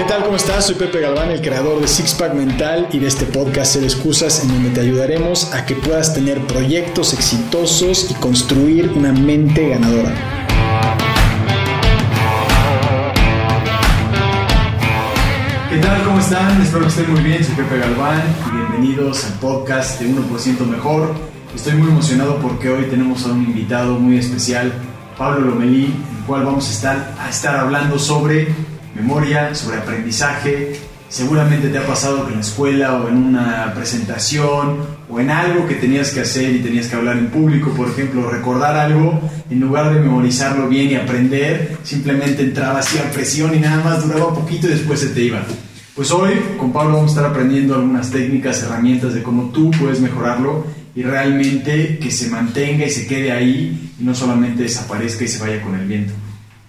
¿Qué tal? ¿Cómo estás? Soy Pepe Galván, el creador de Sixpack Mental y de este podcast Ser Excusas, en donde te ayudaremos a que puedas tener proyectos exitosos y construir una mente ganadora. ¿Qué tal? ¿Cómo están? Espero que estén muy bien. Soy Pepe Galván y bienvenidos al podcast de 1% Mejor. Estoy muy emocionado porque hoy tenemos a un invitado muy especial, Pablo Lomelí, el cual vamos a estar, a estar hablando sobre memoria, sobre aprendizaje. Seguramente te ha pasado que en la escuela o en una presentación o en algo que tenías que hacer y tenías que hablar en público, por ejemplo, recordar algo, en lugar de memorizarlo bien y aprender, simplemente entraba así a presión y nada más duraba un poquito y después se te iba. Pues hoy con Pablo vamos a estar aprendiendo algunas técnicas, herramientas de cómo tú puedes mejorarlo y realmente que se mantenga y se quede ahí y no solamente desaparezca y se vaya con el viento.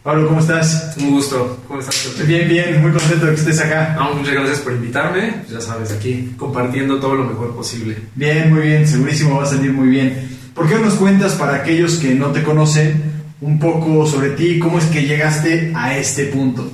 Pablo, ¿cómo estás? Un gusto. ¿Cómo estás? Bien, bien, muy contento de que estés acá. No, muchas gracias por invitarme. Ya sabes, aquí compartiendo todo lo mejor posible. Bien, muy bien, segurísimo va a salir muy bien. ¿Por qué no nos cuentas para aquellos que no te conocen un poco sobre ti, cómo es que llegaste a este punto?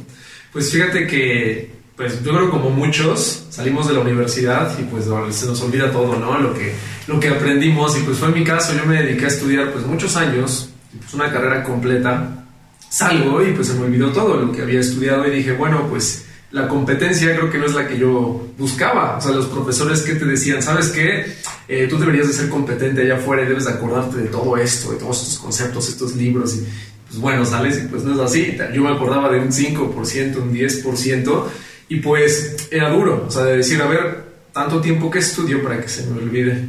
Pues fíjate que, pues yo creo como muchos, salimos de la universidad y pues se nos olvida todo, ¿no? Lo que, lo que aprendimos y pues fue en mi caso, yo me dediqué a estudiar pues muchos años, pues una carrera completa salgo y pues se me olvidó todo lo que había estudiado y dije, bueno, pues la competencia creo que no es la que yo buscaba. O sea, los profesores que te decían, ¿sabes qué? Eh, tú deberías de ser competente allá afuera y debes de acordarte de todo esto, de todos estos conceptos, estos libros. Y pues bueno, sales y pues no es así. Yo me acordaba de un 5%, un 10% y pues era duro. O sea, de decir, a ver, tanto tiempo que estudio para que se me olvide.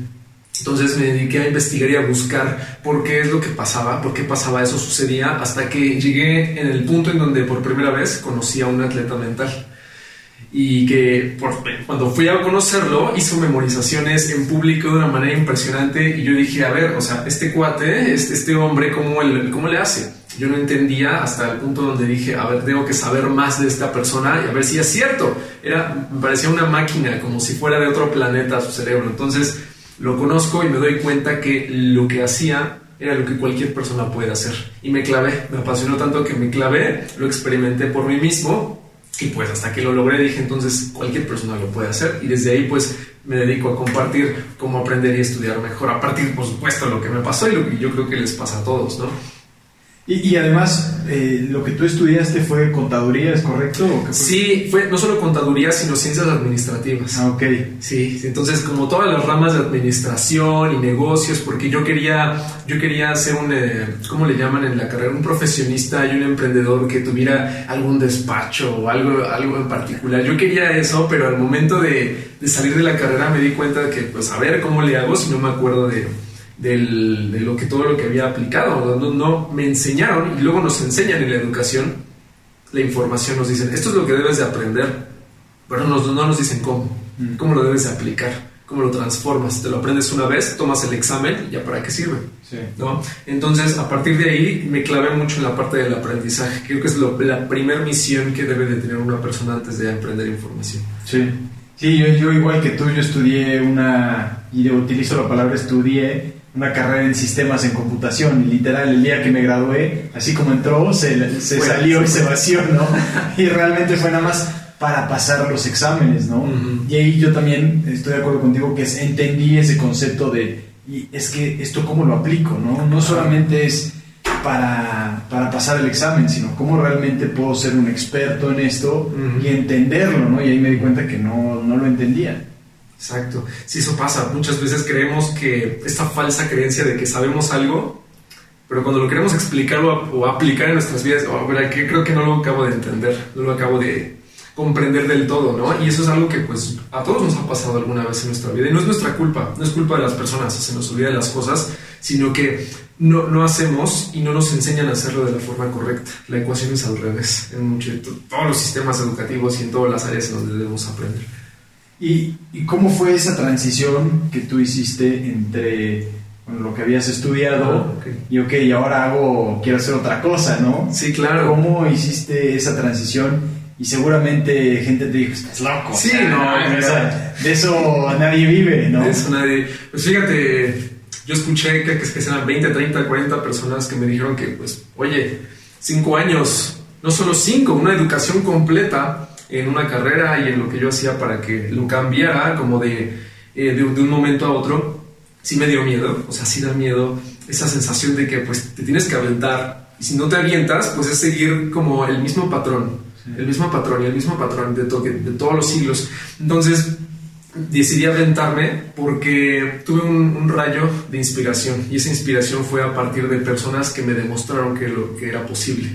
Entonces me dediqué a investigar y a buscar por qué es lo que pasaba, por qué pasaba eso, sucedía, hasta que llegué en el punto en donde por primera vez conocí a un atleta mental. Y que cuando fui a conocerlo hizo memorizaciones en público de una manera impresionante y yo dije, a ver, o sea, este cuate, este, este hombre, ¿cómo, ¿cómo le hace? Yo no entendía hasta el punto donde dije, a ver, tengo que saber más de esta persona y a ver si es cierto. Era, me parecía una máquina, como si fuera de otro planeta su cerebro. Entonces, lo conozco y me doy cuenta que lo que hacía era lo que cualquier persona puede hacer. Y me clavé, me apasionó tanto que me clavé, lo experimenté por mí mismo y pues hasta que lo logré dije entonces cualquier persona lo puede hacer y desde ahí pues me dedico a compartir cómo aprender y estudiar mejor, a partir por supuesto de lo que me pasó y lo que yo creo que les pasa a todos, ¿no? Y, además, eh, lo que tú estudiaste fue contaduría, ¿es correcto? Sí, fue no solo contaduría, sino ciencias administrativas. Ah, ok. Sí, entonces como todas las ramas de administración y negocios, porque yo quería, yo quería ser un, eh, ¿cómo le llaman en la carrera? Un profesionista y un emprendedor que tuviera algún despacho o algo, algo en particular. Yo quería eso, pero al momento de, de salir de la carrera me di cuenta de que, pues, a ver cómo le hago si no me acuerdo de del, de lo que todo lo que había aplicado. No, no, me enseñaron y luego nos enseñan en la educación la información, nos dicen, esto es lo que debes de aprender, pero no, no nos dicen cómo, mm. cómo lo debes de aplicar, cómo lo transformas. Te lo aprendes una vez, tomas el examen y ya para qué sirve. ¿no? Entonces, a partir de ahí me clavé mucho en la parte del aprendizaje. Creo que es la primera misión que debe de tener una persona antes de aprender información. Sí. Sí, yo, yo igual que tú, yo estudié una, y utilizo la palabra estudié, una carrera en sistemas en computación y literal el día que me gradué, así como entró, se, se salió y se vació, ¿no? y realmente fue nada más para pasar los exámenes, ¿no? Y ahí yo también estoy de acuerdo contigo que entendí ese concepto de, y es que esto cómo lo aplico, ¿no? No solamente es para, para pasar el examen, sino cómo realmente puedo ser un experto en esto y entenderlo, ¿no? Y ahí me di cuenta que no, no lo entendía. Exacto. Sí, eso pasa. Muchas veces creemos que esta falsa creencia de que sabemos algo, pero cuando lo queremos explicar o aplicar en nuestras vidas, oh, que creo que no lo acabo de entender, no lo acabo de comprender del todo, ¿no? Y eso es algo que pues a todos nos ha pasado alguna vez en nuestra vida y no es nuestra culpa, no es culpa de las personas, se nos olvida las cosas, sino que no, no hacemos y no nos enseñan a hacerlo de la forma correcta. La ecuación es al revés en mucho, todos los sistemas educativos y en todas las áreas en donde debemos aprender. ¿Y, cómo fue esa transición que tú hiciste entre lo que habías estudiado ah, y ok, ahora hago, quiero hacer otra cosa, ¿no? Sí, claro. ¿Cómo hiciste esa transición? Y seguramente gente te dijo, estás loco. Sí, no, de eso nadie vive, ¿no? De eso nadie. Pues fíjate, yo escuché que, que, que eran 20, 30, 40 personas que me dijeron que, pues, oye, cinco años, no solo cinco, una educación completa en una carrera y en lo que yo hacía para que lo cambiara como de, eh, de, un momento a otro, sí me dio miedo, o sea, sí da miedo esa sensación de que pues te tienes que aventar y si no te avientas, pues es seguir como el mismo patrón, el mismo patrón y el mismo patrón de, de todos los siglos. Entonces, decidí aventarme porque tuve un, rayo de inspiración y esa inspiración fue a partir de personas que me demostraron que, lo, que era posible.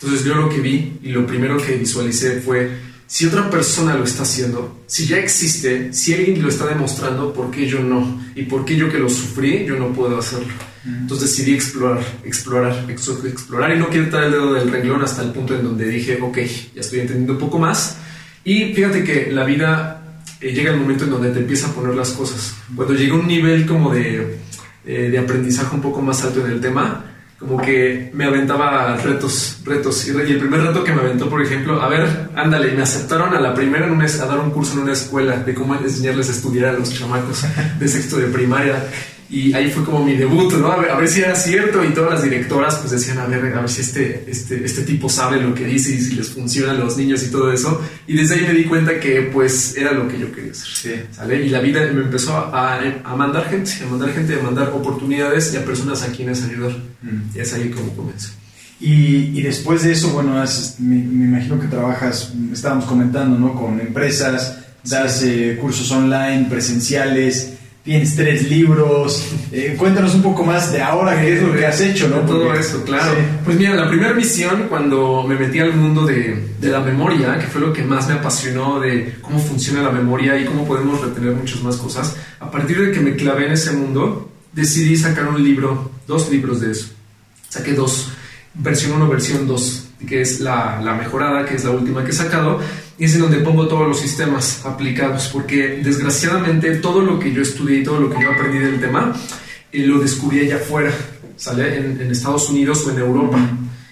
Entonces yo lo que vi y lo primero que visualicé fue, si otra persona lo está haciendo, si ya existe, si alguien lo está demostrando, ¿por qué yo no? Y por qué yo que lo sufrí, yo no puedo hacerlo. Entonces decidí explorar, explorar, explorar y no quitar el dedo del renglón hasta el punto en donde dije, ok, ya estoy entendiendo un poco más. Y fíjate que la vida eh, llega el momento en donde te empieza a poner las cosas. Cuando llega un nivel como de, eh, de aprendizaje un poco más alto en el tema, como que me aventaba retos, retos. Y el primer reto que me aventó, por ejemplo, a ver, ándale, me aceptaron a la primera en a dar un curso en una escuela de cómo enseñarles a estudiar a los chamacos de sexto de primaria. Y ahí fue como mi debut, ¿no? A ver, si era cierto y todas las directoras pues decían, a ver, a ver si este, este, este tipo sabe lo que dice y si les funciona a los niños y todo eso. Y desde ahí me di cuenta que pues era lo que yo quería hacer, ¿sale? Y la vida me empezó a, a, mandar gente, a mandar gente, a mandar oportunidades y a personas a quienes ayudar. Mm. Y es ahí como comenzó. Y, y, después de eso, bueno, me, imagino que trabajas, estábamos comentando, ¿no? Con empresas, das eh, cursos online, presenciales tienes tres libros. Eh, cuéntanos un poco más de ahora, qué es lo que has hecho, ¿no? Todo eso, claro. Pues mira, la primera misión cuando me metí al mundo de, de, la memoria, que fue lo que más me apasionó de cómo funciona la memoria y cómo podemos retener muchas más cosas, a partir de que me clavé en ese mundo, decidí sacar un libro, dos libros de eso. Saqué dos, versión 1, versión 2 que es la, la, mejorada, que es la última que he sacado, y es en donde pongo todos los sistemas aplicados, porque desgraciadamente todo lo que yo estudié y todo lo que yo aprendí del tema, eh, lo descubrí allá afuera, ¿sale? En, en, Estados Unidos o en Europa.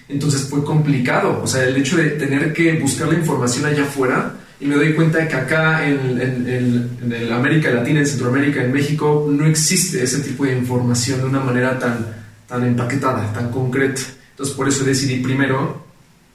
Entonces fue complicado, o sea, el hecho de tener que buscar la información allá afuera, y me doy cuenta de que acá en, en, en, en América Latina, en Centroamérica, en México, no existe ese tipo de información de una manera tan, tan empaquetada, tan concreta. Entonces por eso decidí primero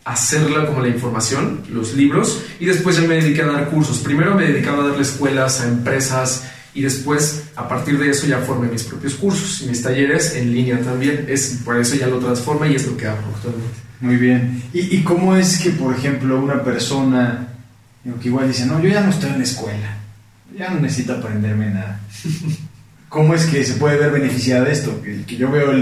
hacerla como la información, los libros, y después ya me dediqué a dar cursos. Primero me dedicaba a darle escuelas a empresas y después a partir de eso ya formé mis propios cursos y mis talleres en línea también. Es, por eso ya lo transforma y es lo que hago actualmente. Muy bien. ¿Y, ¿Y, cómo es que, por ejemplo, una persona que igual dice, no, yo ya no estoy en la escuela, ya no necesito aprenderme nada? ¿Cómo es que se puede ver beneficiada de esto? Que, yo veo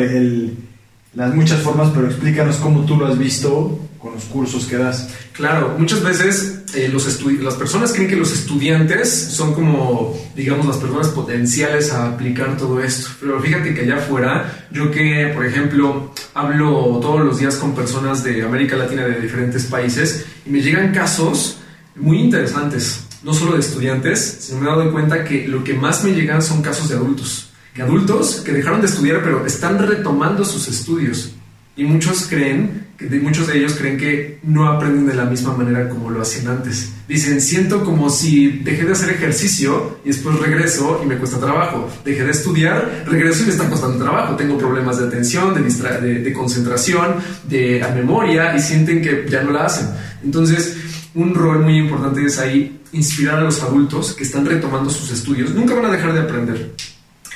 las muchas formas, pero explícanos cómo tú lo has visto los cursos que das. Claro, muchas veces eh, las personas creen que los estudiantes son como, digamos, las personas potenciales a aplicar todo esto. Pero fíjate que allá afuera, yo que, por ejemplo, hablo todos los días con personas de América Latina, de diferentes países, y me llegan casos muy interesantes, no solo de estudiantes, sino me he dado cuenta que lo que más me llegan son casos de adultos. Que adultos que dejaron de estudiar, pero están retomando sus estudios. Y muchos creen muchos de ellos creen que no aprenden de la misma manera como lo hacían antes. Dicen, siento como si dejé de hacer ejercicio y después regreso y me cuesta trabajo. Dejé de estudiar, regreso y me está costando trabajo. Tengo problemas de atención, de, concentración, de memoria y sienten que ya no la hacen. Entonces, un rol muy importante es ahí inspirar a los adultos que están retomando sus estudios. Nunca van a dejar de aprender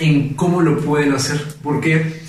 en cómo lo pueden hacer, porque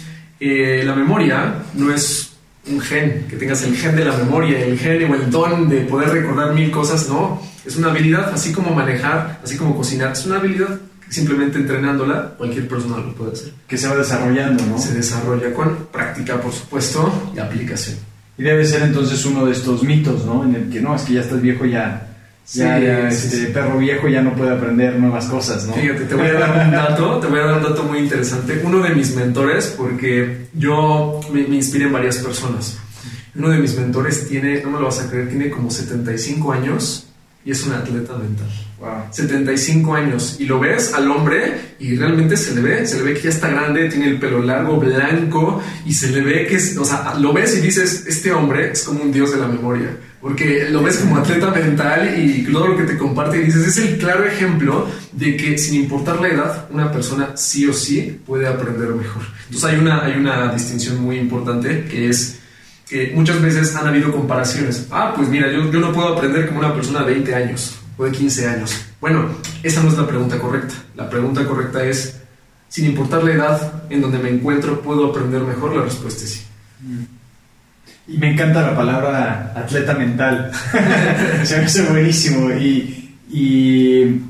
eh, la memoria no es un gen, que tengas el gen de la memoria, el gen o el don de poder recordar mil cosas, no. Es una habilidad, así como manejar, así como cocinar, es una habilidad simplemente entrenándola cualquier persona lo puede hacer. Que se va desarrollando, ¿no? Se desarrolla con práctica, por supuesto, y aplicación. Y debe ser entonces uno de estos mitos, ¿no? En el que no, es que ya estás viejo, ya ya, este perro viejo ya no puede aprender nuevas cosas, ¿no? Fíjate, te voy a dar un dato, te voy a dar un dato muy interesante. Uno de mis mentores, porque yo me, me inspiré en varias personas. Uno de mis mentores tiene, no me lo vas a creer, tiene como 75 años y es un atleta mental. Wow. 75 años. Y lo ves al hombre y realmente se le ve, se le ve que ya está grande, tiene el pelo largo, blanco y se le ve que es, o sea, lo ves y dices, este hombre es como un dios de la memoria. Porque lo ves como atleta mental y todo lo que te comparte y dices, es el claro ejemplo de que sin importar la edad, una persona sí o sí puede aprender mejor. Entonces hay una, hay una distinción muy importante que es que muchas veces han habido comparaciones. Ah, pues mira, yo, yo no puedo aprender como una persona de 20 años o de 15 años. Bueno, esa no es la pregunta correcta. La pregunta correcta es, sin importar la edad en donde me encuentro, ¿puedo aprender mejor? La respuesta es sí. Y me encanta la palabra atleta mental. Se me hace buenísimo. Y, y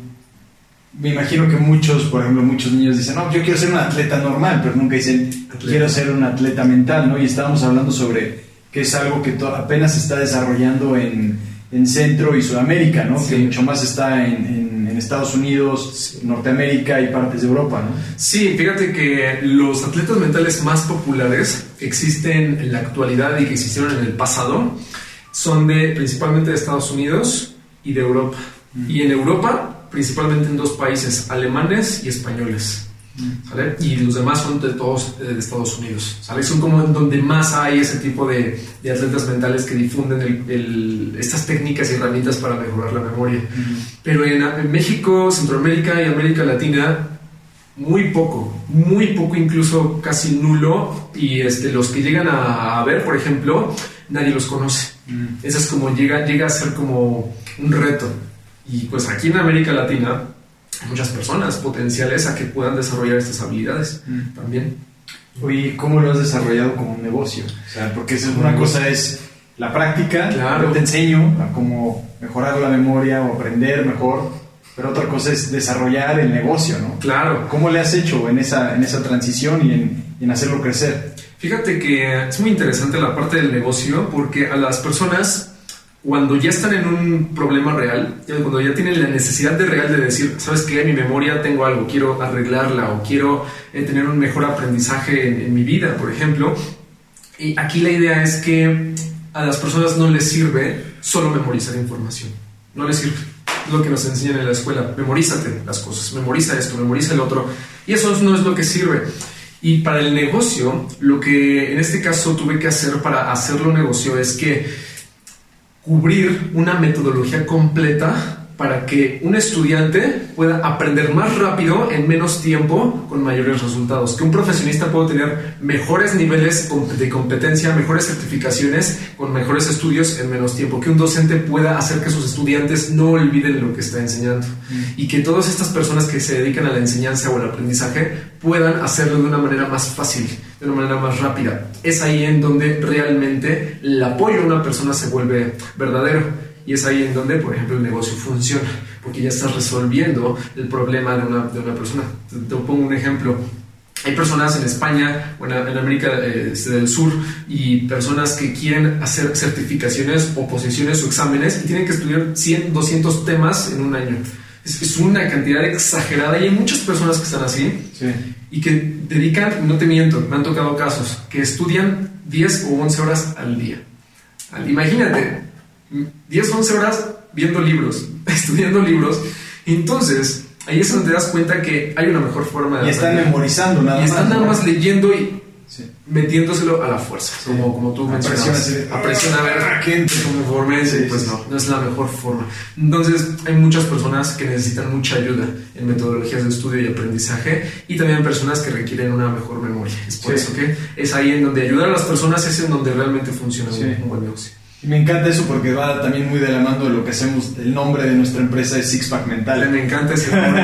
me imagino que muchos, por ejemplo, muchos niños dicen, no, yo quiero ser un atleta normal, pero nunca dicen, quiero ser un atleta mental, ¿no? Y estábamos hablando sobre que es algo que apenas se está desarrollando en, en Centro y Sudamérica, ¿no? Que mucho más está en, en, Estados Unidos, Norteamérica y partes de Europa, ¿no? Sí, fíjate que los atletas mentales más populares que existen en la actualidad y que existieron en el pasado son de principalmente de Estados Unidos y de Europa. Y en Europa, principalmente en dos países, alemanes y españoles. ¿Sale? Y los demás son de todos de Estados Unidos. ¿sale? Son como donde más hay ese tipo de, de atletas mentales que difunden el, estas técnicas y herramientas para mejorar la memoria. Pero en, en, México, Centroamérica y América Latina, muy poco, muy poco, incluso casi nulo. Y este, los que llegan a, a ver, por ejemplo, nadie los conoce. Eso es como llega, llega a ser como un reto. Y pues aquí en América Latina muchas personas potenciales a que puedan desarrollar estas habilidades mm. también. Oye, ¿cómo lo has desarrollado como un negocio? O sea, porque es una cosa es la práctica, claro. yo te enseño a cómo mejorar la memoria o aprender mejor, pero otra cosa es desarrollar el negocio, ¿no? Claro. ¿Cómo le has hecho en esa, en esa transición y en, en hacerlo crecer? Fíjate que es muy interesante la parte del negocio porque a las personas cuando ya están en un problema real, cuando ya tienen la necesidad de real de decir, sabes que en mi memoria tengo algo, quiero arreglarla o quiero eh, tener un mejor aprendizaje en, en, mi vida, por ejemplo. Y aquí la idea es que a las personas no les sirve solo memorizar información, no les sirve. Lo que nos enseñan en la escuela, memorízate las cosas, memoriza esto, memoriza el otro. Y eso no es lo que sirve. Y para el negocio, lo que en este caso tuve que hacer para hacerlo negocio es que cubrir una metodología completa para que un estudiante pueda aprender más rápido en menos tiempo con mayores resultados, que un profesionista pueda tener mejores niveles de competencia, mejores certificaciones con mejores estudios en menos tiempo, que un docente pueda hacer que sus estudiantes no olviden lo que está enseñando mm. y que todas estas personas que se dedican a la enseñanza o al aprendizaje puedan hacerlo de una manera más fácil, de una manera más rápida. Es ahí en donde realmente el apoyo a una persona se vuelve verdadero. Y es ahí en donde, por ejemplo, el negocio funciona, porque ya estás resolviendo el problema de una, de una persona. Te, te, pongo un ejemplo. Hay personas en España, bueno, en América eh, del Sur, y personas que quieren hacer certificaciones o posiciones o exámenes y tienen que estudiar 100, 200 temas en un año. Es, es una cantidad exagerada y hay muchas personas que están así sí. y que dedican, no te miento, me han tocado casos, que estudian 10 o 11 horas al día. Imagínate, 10, 11 horas viendo libros, estudiando libros. Entonces, ahí es donde te das cuenta que hay una mejor forma de Y están memorizando nada más. Y están nada ¿no? más leyendo y Sí. metiéndoselo a la fuerza, Sí. como, como tú A mencionabas. a presión, a ver, "Ah, que entre". conforme, Sí, pues no, no es la mejor forma. Entonces, hay muchas personas que necesitan mucha ayuda en metodologías de estudio y aprendizaje y también personas que requieren una mejor memoria. Es por eso que es ahí en donde ayudar a las personas es en donde realmente funciona un buen negocio. Y me encanta eso porque va también muy de la mano de lo que hacemos. El nombre de nuestra empresa es Sixpack Mental. Me encanta ese nombre.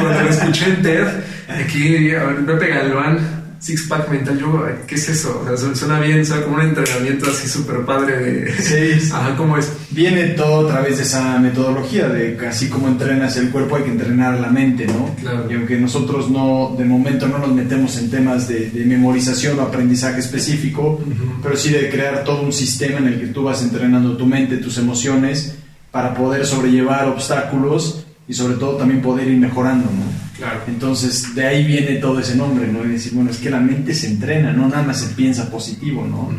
Cuando lo- escuché en TED, aquí, Pepe Galván, Six Pack Mental, yo, ¿qué es eso? O sea, su- suena bien, suena como un entrenamiento así súper padre de... Sí, Ajá, ¿cómo es? Viene todo a través de esa metodología de que así como entrenas el cuerpo hay que entrenar la mente, ¿no? Claro. Y aunque nosotros no, de momento no nos metemos en temas de, de memorización o aprendizaje específico, pero sí de crear todo un sistema en el que tú vas entrenando tu mente, tus emociones, para poder sobrellevar obstáculos y sobre todo también poder ir mejorando, ¿no? Claro. Entonces, de ahí viene todo ese nombre, ¿no? Y decir, bueno, es que la mente se entrena, no nada más se piensa positivo, ¿no?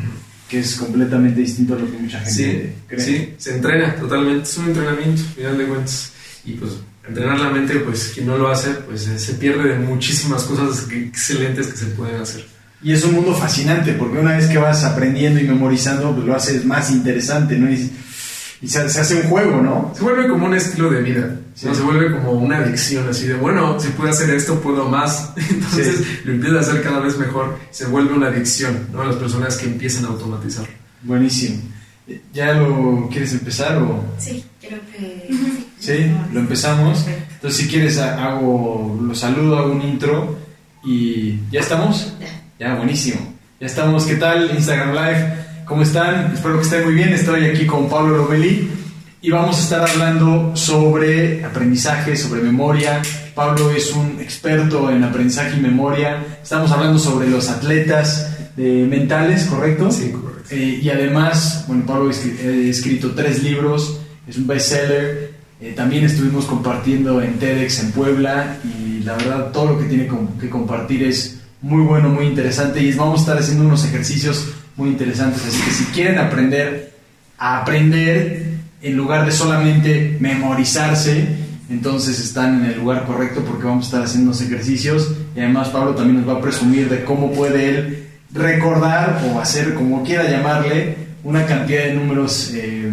Que es completamente distinto a lo que mucha gente Sí, cree. sí, se entrena totalmente, es un entrenamiento, al final de cuentas. Y pues entrenar la mente, pues quien no lo hace, pues eh, se pierde de muchísimas cosas excelentes que se pueden hacer. Y es un mundo fascinante, porque una vez que vas aprendiendo y memorizando, pues lo haces más interesante, ¿no? Y, Y se, hace un juego, ¿no? Se vuelve como un estilo de vida, se vuelve como una adicción, así de, bueno, si puedo hacer esto, puedo más. Entonces lo empieza a hacer cada vez mejor, se vuelve una adicción, ¿no? Las personas que empiezan a automatizar. Buenísimo. ¿Ya lo quieres empezar o...? Sí, creo que... Sí, lo empezamos. Entonces si quieres hago, lo saludo, hago un intro y ¿ya estamos? Ya. Ya, buenísimo. Ya estamos, ¿qué tal? Instagram Live. ¿Cómo están? Espero que estén muy bien. Estoy aquí con Pablo Lomelli y vamos a estar hablando sobre aprendizaje, sobre memoria. Pablo es un experto en aprendizaje y memoria. Estamos hablando sobre los atletas eh, mentales, ¿correcto? Sí, correcto. Eh, y además, bueno, Pablo ha escrito tres libros, es un bestseller. Eh, también estuvimos compartiendo en TEDx en Puebla y la verdad todo lo que tiene que compartir es muy bueno, muy interesante y vamos a estar haciendo unos ejercicios muy interesantes. Así que si quieren aprender a aprender en lugar de solamente memorizarse, entonces están en el lugar correcto porque vamos a estar haciendo unos ejercicios y además Pablo también nos va a presumir de cómo puede él recordar o hacer, como quiera llamarle, una cantidad de números eh,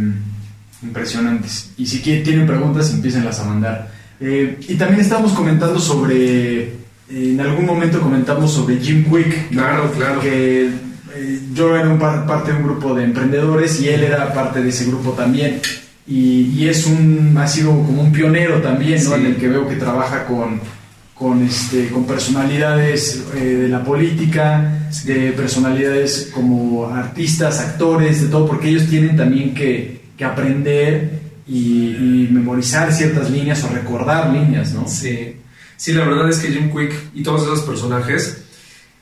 impresionantes. Y si tienen preguntas, empiecenlas a mandar. Eh, y también estamos comentando sobre, en algún momento comentamos sobre Jim Quick. Claro, claro. Que eh, yo era un parte de un grupo de emprendedores y él era parte de ese grupo también. Y, es un, ha sido como un pionero también, ¿no? En el que veo que trabaja con, con, este, con personalidades eh, de la política, de personalidades como artistas, actores, de todo, porque ellos tienen también que, que aprender y, y, memorizar ciertas líneas o recordar líneas, ¿no? Sí. Sí, la verdad es que Jim Quick y todos esos personajes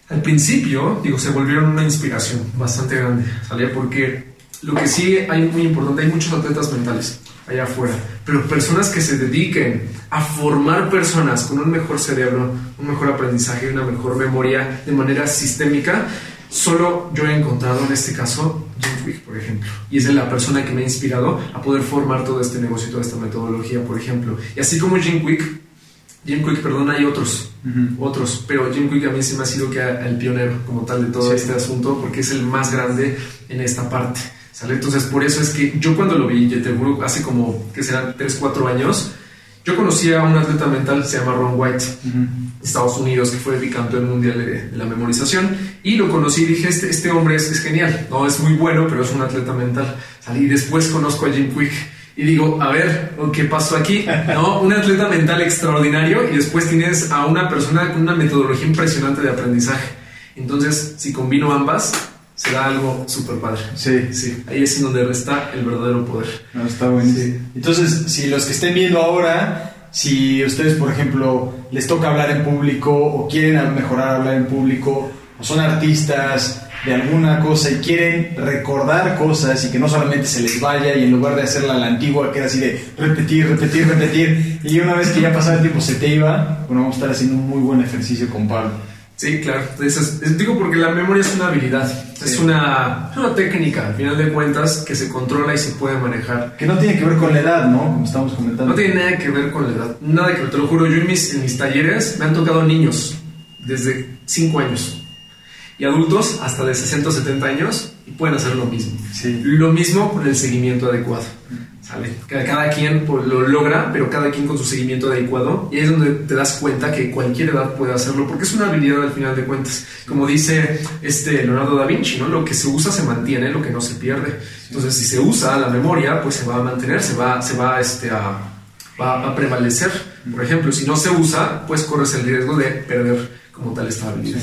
al principio, digo, se volvieron una inspiración bastante grande, ¿sale? Porque lo que sí hay muy importante, hay muchos atletas mentales allá afuera, pero personas que se dediquen a formar personas con un mejor cerebro, un mejor aprendizaje, una mejor memoria de manera sistémica, solo yo he encontrado en este caso Jim Quick, por ejemplo, y es la persona que me ha inspirado a poder formar todo este negocio, toda esta metodología, por ejemplo. Y así como Jim Quick, Jim Quick, perdón, hay otros, otros, pero Jim Quick a mí se me ha sido que el pionero como tal de todo este asunto porque es el más grande en esta parte. ¿sale? Entonces, por eso es que yo cuando lo vi, te juro, hace como, que serán 3, 4 años, yo conocí a un atleta mental, se llama Ron White, de Estados Unidos, que fue bicampeón mundial de, la memorización, y lo conocí y dije, este, este hombre es, es, genial, no es muy bueno, pero es un atleta mental. ¿sale? Y después conozco a Jim Quick y digo, a ver, ¿qué pasó aquí? ¿No? Un atleta mental extraordinario y después tienes a una persona con una metodología impresionante de aprendizaje. Entonces, si combino ambas, será algo súper padre. Sí. Sí, ahí es en donde está el verdadero poder. No, está bueno. Entonces, si los que estén viendo ahora, si ustedes, por ejemplo, les toca hablar en público o quieren mejorar hablar en público, o son artistas, de alguna cosa y quieren recordar cosas y que no solamente se les vaya y en lugar de hacerla la antigua queda así de repetir, repetir, repetir y una vez que ya pasaba el tiempo se te iba, bueno, vamos a estar haciendo un muy buen ejercicio con Pablo. Sí, claro. digo porque la memoria es una habilidad, es, una, una, técnica, al final de cuentas, que se controla y se puede manejar. Que no tiene que ver con la edad, ¿no? Como estamos comentando. No tiene nada que ver con la edad, nada que ver, te lo juro. Yo en mis, en mis talleres me han tocado niños desde 5 años y adultos hasta de 60 o 70 años pueden hacer lo mismo. Lo mismo con el seguimiento adecuado. ¿sale? Cada quien pues, lo logra, pero cada quien con su seguimiento adecuado. Y ahí es donde te das cuenta que cualquier edad puede hacerlo, porque es una habilidad al final de cuentas. Como dice este Leonardo da Vinci, ¿no? lo que se usa se mantiene, lo que no se pierde. Entonces, si se usa la memoria, pues se va a mantener, se va, se va, este, a, va a prevalecer. Por ejemplo, si no se usa, pues corres el riesgo de perder como tal esta habilidad.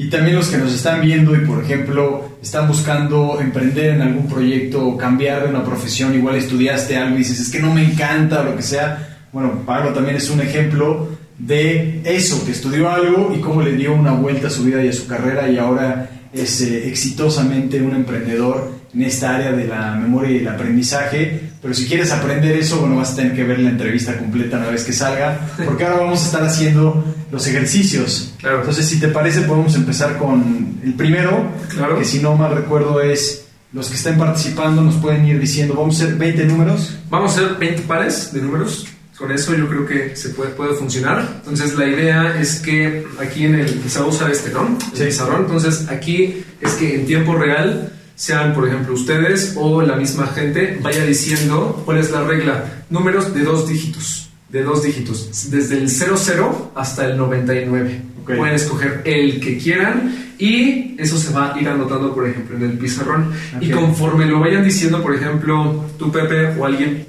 Y también los que nos están viendo y, por ejemplo, están buscando emprender en algún proyecto o cambiar de una profesión, igual estudiaste algo y dices, es que no me encanta o lo que sea. Bueno, Pablo también es un ejemplo de eso, que estudió algo y cómo le dio una vuelta a su vida y a su carrera y ahora es eh, exitosamente un emprendedor en esta área de la memoria y el aprendizaje. Pero si quieres aprender eso, bueno, vas a tener que ver la entrevista completa una vez que salga, porque ahora vamos a estar haciendo los ejercicios. Claro. Entonces, si te parece, podemos empezar con el primero, claro. que si no mal recuerdo es los que estén participando nos pueden ir diciendo, vamos a hacer 20 números. Vamos a hacer 20 pares de números. Con eso yo creo que se puede, puede funcionar. Entonces la idea es que aquí en el, se va a usar este, ¿no? Sí. Entonces aquí es que en tiempo real sean, por ejemplo, ustedes o la misma gente, vaya diciendo cuál es la regla. Números de dos dígitos, de dos dígitos, desde el 00 hasta el 99. Ok. Pueden escoger el que quieran y eso se va a ir anotando, por ejemplo, en el pizarrón. Y Ok. conforme lo vayan diciendo, por ejemplo, tú, Pepe, o alguien,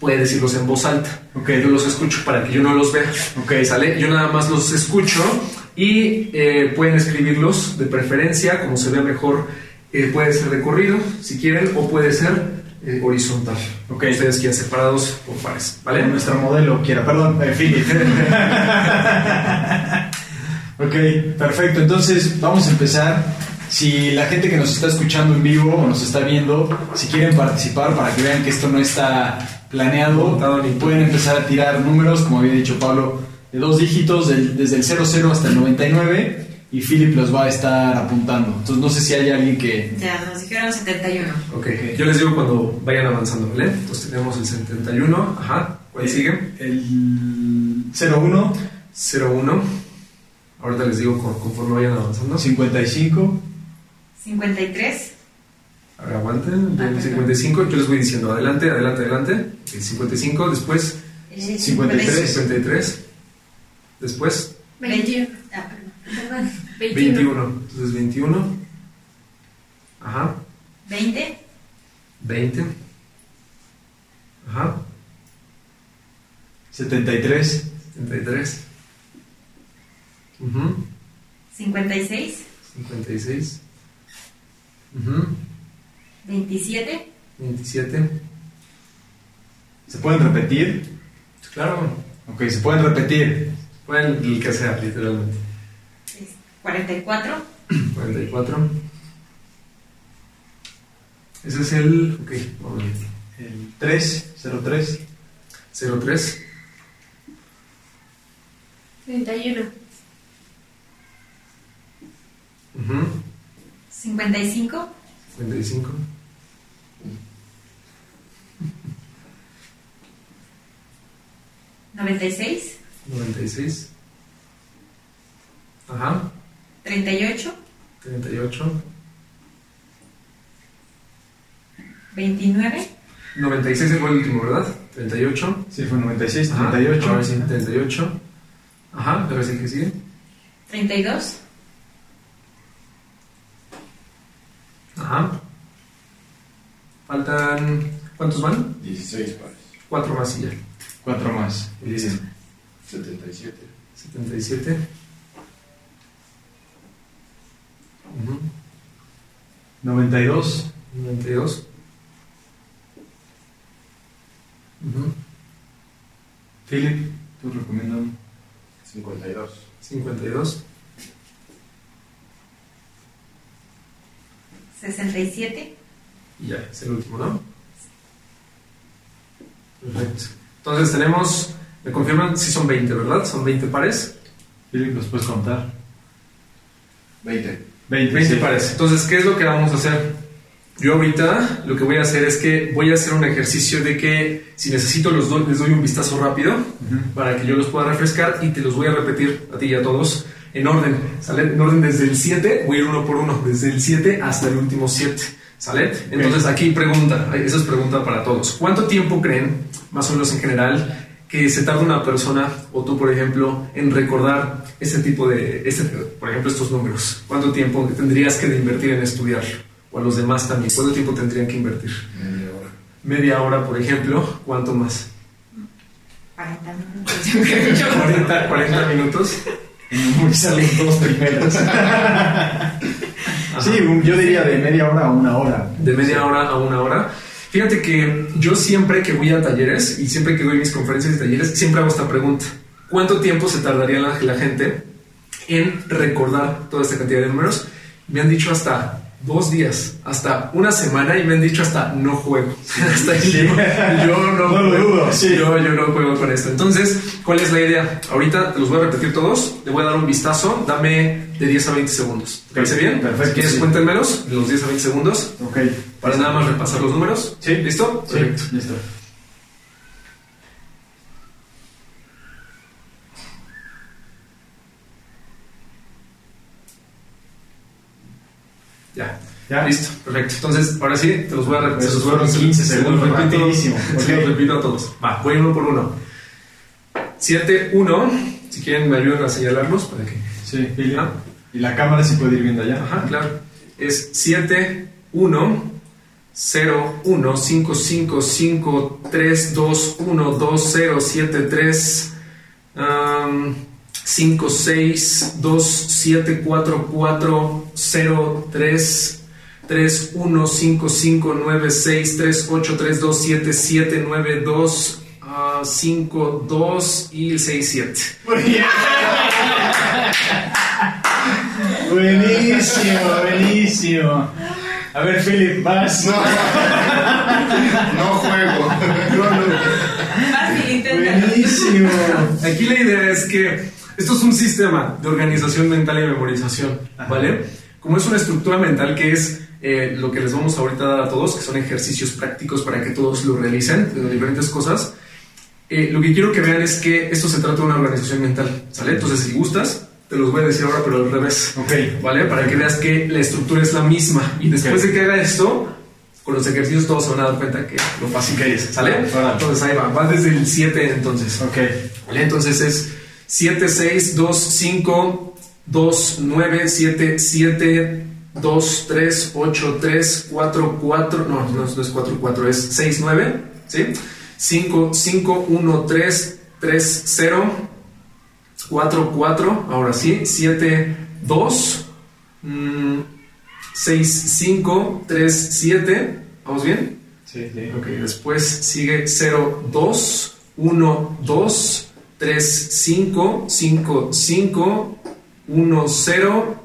puede decirlos en voz alta. Ok. Yo los escucho para que yo no los vea. ¿Sale? Yo nada más los escucho y eh, pueden escribirlos de preferencia, como se vea mejor. Eh, puede ser de corrido, si quieren, o puede ser eh, horizontal. Ok. Ustedes quieran separados por pares. ¿Vale? Nuestro modelo quiera, perdón, eh, Philip. ok, perfecto. Entonces, vamos a empezar. Si la gente que nos está escuchando en vivo o nos está viendo, si quieren participar para que vean que esto no está planeado, pueden empezar a tirar números, como había dicho Pablo, de dos dígitos, del- desde el 00 hasta el 99, y Philip los va a estar apuntando. Entonces, no sé si hay alguien que... Ya, nos dijeron 71. Ok, yo les digo cuando vayan avanzando, ¿vale? Entonces tenemos el 71, ajá. ¿Cuál sigue? El 01, 01. Ahorita les digo con- conforme vayan avanzando. 55, 53. A ver, aguanten. Ah, Del perdón. 55, yo les voy diciendo adelante, adelante, adelante. El 55, después eh, 53. 53, después 21. Ah, perdón. Perdón, 21. 21. Entonces 21, ajá, 20. 20, ajá, 73, 73, ujú, 56. 56, ujú, 27. 27, ¿Se pueden repetir? claro, Ok, se pueden repetir. pueden el que sea, literalmente. es 44. 44. Ese es el. Ok, vamos a ver. El 3, 03, 03, 31. ujú, 55. 55, 96. 96, ajá, 38. 38, 29. 96 fue el último, ¿verdad? 38, sí, fue 96, ajá, 38. ahora sí, 38, ajá, ahora sí que sigue, 32. ajá. Faltan. ¿Cuántos van? 16 pares. Cuatro más y ya. 4 más. Y dice 77. 77. Ujú. 92, 92. Ujú. Philip, tú recomiendas. 52. 52. 67. Y ya, es el último, ¿no? Perfecto. Entonces tenemos, me confirman si son 20, ¿verdad? Son 20 pares. Philip, ¿los puedes contar? 20. 20, 20 sí. pares. Entonces, ¿qué es lo que vamos a hacer? Yo ahorita lo que voy a hacer es que voy a hacer un ejercicio de que si necesito los dos, les doy un vistazo rápido Ujú. para que yo los pueda refrescar y te los voy a repetir a ti y a todos en orden. ¿Sale? En orden desde el 7, voy a ir uno por uno, desde el 7 hasta el último 7. ¿Sale? Entonces aquí pregunta, esa es pregunta para todos. ¿Cuánto tiempo creen, más o menos en general, que se tarda una persona o tú, por ejemplo, en recordar este tipo de, este, por ejemplo, estos números? ¿Cuánto tiempo tendrías que invertir en estudiarlo? O a los demás también. ¿Cuánto tiempo tendrían que invertir? Media hora. Media hora, por ejemplo. ¿Cuánto más? 40 minutos. Yo creo que yo- 40, 40 minutos. Los dos primeros. sí, yo diría de media hora a una hora. de media hora a una hora. Fíjate que yo siempre que voy a talleres y siempre que doy mis conferencias y talleres, siempre hago esta pregunta. ¿Cuánto tiempo se tardaría la, la gente en recordar toda esta cantidad de números? Me han dicho hasta dos días, hasta una semana y me han dicho hasta no juego. hasta Sí. yo, yo no, juego. dudo, sí. Yo, yo no juego con esto. Entonces, ¿cuál es la idea? Ahorita te los voy a repetir todos, le voy a dar un vistazo, dame de 10 a 20 segundos. ¿Te parece bien? Perfecto, Si quieres, sí. cuéntenmelos, de los 10 a 20 segundos. Ok. Para nada más repasar los números. Sí. ¿Listo? Perfecto. listo. Ya. ¿Ya? Listo, perfecto. Entonces, ahora sí, te los voy a repetir. Esos fueron 15 Se los segundos, repito, rapidísimo. se los repito a todos. Va, voy uno por uno. 7, 1. Si quieren, me ayudan a señalarlos para que. Sí, Philip. Ah. Y la cámara se puede ir viendo allá. Ajá, claro. Es 7, 1, 0, 1, 5, 5, 5, 3, 2, 1, 2, 0, 7, 3, 5, 6, 2, 7, 4, 4, 0, 3, 3, 1, 5, 5, 9, 6, 3, 8, 3, 2, 7, 7, 9, 2, 5, 2 y 6, 7. Muy bien. buenísimo, buenísimo. A ver, Philip, vas. No, no juego. No, no. Fácil. Buenísimo. Aquí la idea es que esto es un sistema de organización mental y memorización, ¿vale? Como es una estructura mental que es eh, lo que les vamos ahorita a dar a todos, que son ejercicios prácticos para que todos lo realicen de diferentes cosas. eh, lo que quiero que vean es que esto se trata de una organización mental, ¿sale? Entonces, si gustas, te los voy a decir ahora, pero al revés. Ok. ¿Vale? Para que veas que la estructura es la misma. Y después Ok. de que haga esto, con los ejercicios todos se van a dar cuenta que lo fácil que es. ¿Sale? Entonces ahí va. Va desde el 7 entonces. Ok. ¿Vale? Entonces es 7, 6, 2, 5, 2, 9, 7, 7, 2, 3, 8, 3, 4, 4. No, no, no es 4, 4, es 6, 9. ¿Sí? 5, 5, 1, 3, 3, 0. 4, 4, ahora sí, 7, 2, 6, 5, 3, 7, ¿vamos bien? Sí, sí. Ok, después sigue 0, 2, 1, 2, 3, 5, 5, 5, 1, 0,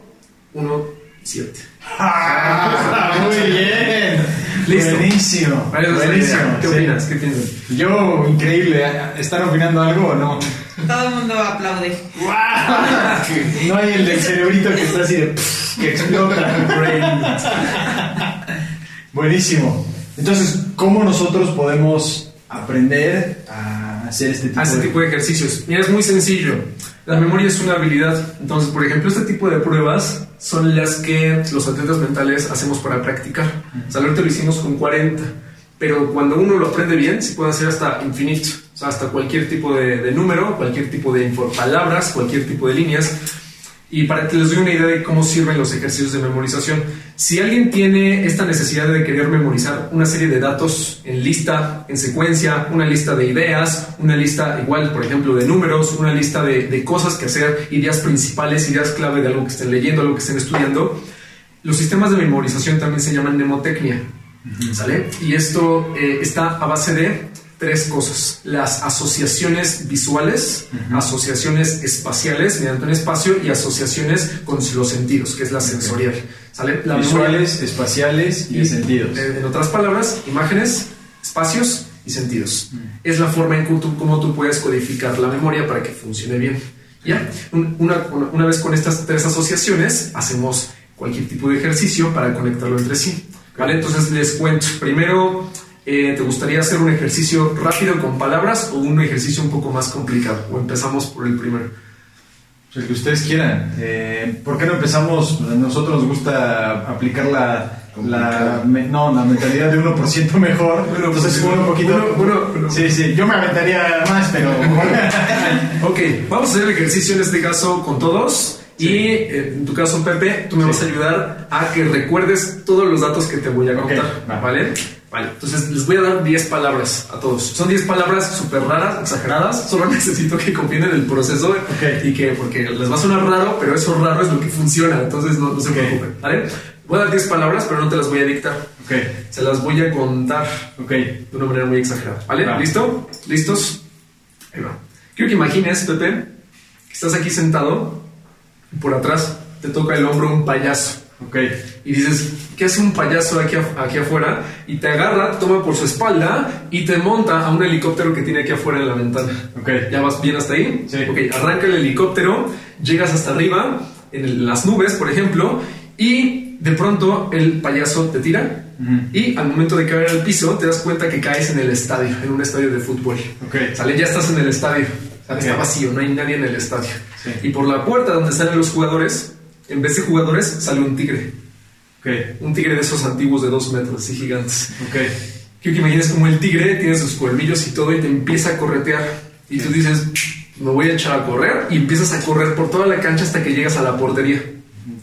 1, 7. Ah, muy bien. Listo. Buenísimo. Buenísimo. ¿Qué sí. opinas? ¿Qué piensas? Yo, increíble. ¿Están opinando algo o no? Todo el mundo aplaude. No hay el del cerebrito que está así de que explota. Buenísimo. Entonces, ¿cómo nosotros podemos aprender a hacer este tipo este de tipo de ejercicios. Mira, es muy sencillo. La memoria es una habilidad. Entonces, por ejemplo, este tipo de pruebas son las que los atletas mentales hacemos para practicar. O sea, ahorita lo hicimos con 40, pero cuando uno lo aprende bien, se puede hacer hasta infinito. O sea, hasta cualquier tipo de, de número, cualquier tipo de palabras, cualquier tipo de líneas. Y para que les doy una idea de cómo sirven los ejercicios de memorización, si alguien tiene esta necesidad de querer memorizar una serie de datos en lista, en secuencia, una lista de ideas, una lista igual, por ejemplo, de números, una lista de, de cosas que hacer, ideas principales, ideas clave de algo que estén leyendo, algo que estén estudiando, los sistemas de memorización también se llaman mnemotecnia. ¿Sale? Y esto eh, está a base de tres cosas. Las asociaciones visuales, asociaciones espaciales mediante un espacio y asociaciones con los sentidos, que es la sensorial. ¿Sale? La memoria- visuales, espaciales y de sentidos? eh, en otras palabras, imágenes, espacios y sentidos. Es la forma en cómo tú puedes codificar la memoria para que funcione bien. Ya, Un- una, una- una vez con estas tres asociaciones, hacemos cualquier tipo de ejercicio para conectarlo entre sí. ¿Vale? Entonces les cuento. Primero, eh, ¿te gustaría hacer un ejercicio rápido con palabras o un ejercicio un poco más complicado? O empezamos por el primero. Pues el que ustedes quieran. Eh, ¿Por qué no empezamos? A nosotros nos gusta aplicar la, la, me- no, la mentalidad de 1% mejor. Bueno, Entonces, pues, un poquito. uno- uno- uno. Sí, sí, yo me aventaría más, pero. Ok, vamos a hacer el ejercicio en este caso con todos. Y eh, en tu caso, Pepe, tú me Sí. vas a ayudar a que recuerdes todos los datos que te voy a contar. va. ¿Vale? Vale, entonces les voy a dar 10 palabras a todos. Son 10 palabras súper raras, exageradas. Solo necesito que confíen en el proceso Ok. y que, porque les va a sonar raro, pero eso raro es lo que funciona. Entonces no, no se Ok. preocupen. ¿Vale? Voy a dar 10 palabras, pero no te las voy a dictar. ok, Se las voy a contar ok. de una manera muy exagerada. ¿Vale? Va. ¿Listo? ¿Listos? Ahí va. Quiero que imagines, Pepe, que estás aquí sentado y por atrás te toca el hombro un payaso. Ok, Y dices, ¿qué hace un payaso aquí, aquí afuera? Y te agarra, te toma por su espalda y te monta a un helicóptero que tiene aquí afuera en la ventana. ok. ¿Ya vas bien hasta ahí? Sí. Ok, arranca el helicóptero, llegas hasta arriba, en las nubes, por ejemplo, y de pronto el payaso te tira y al momento de caer al piso te das cuenta que caes en el estadio, en un estadio de fútbol. Ok. Sale, ya estás en el estadio. Sale, Ok. Está vacío, no hay nadie en el estadio. Sí. Y por la puerta donde salen los jugadores, en vez de jugadores, sale un tigre. Ok, Un tigre de esos antiguos de dos metros, así gigantes. ok. Quiero que imagines como el tigre tiene sus colmillos y todo y te empieza a corretear. Y tú dices, me voy a echar a correr y empiezas a correr por toda la cancha hasta que llegas a la portería.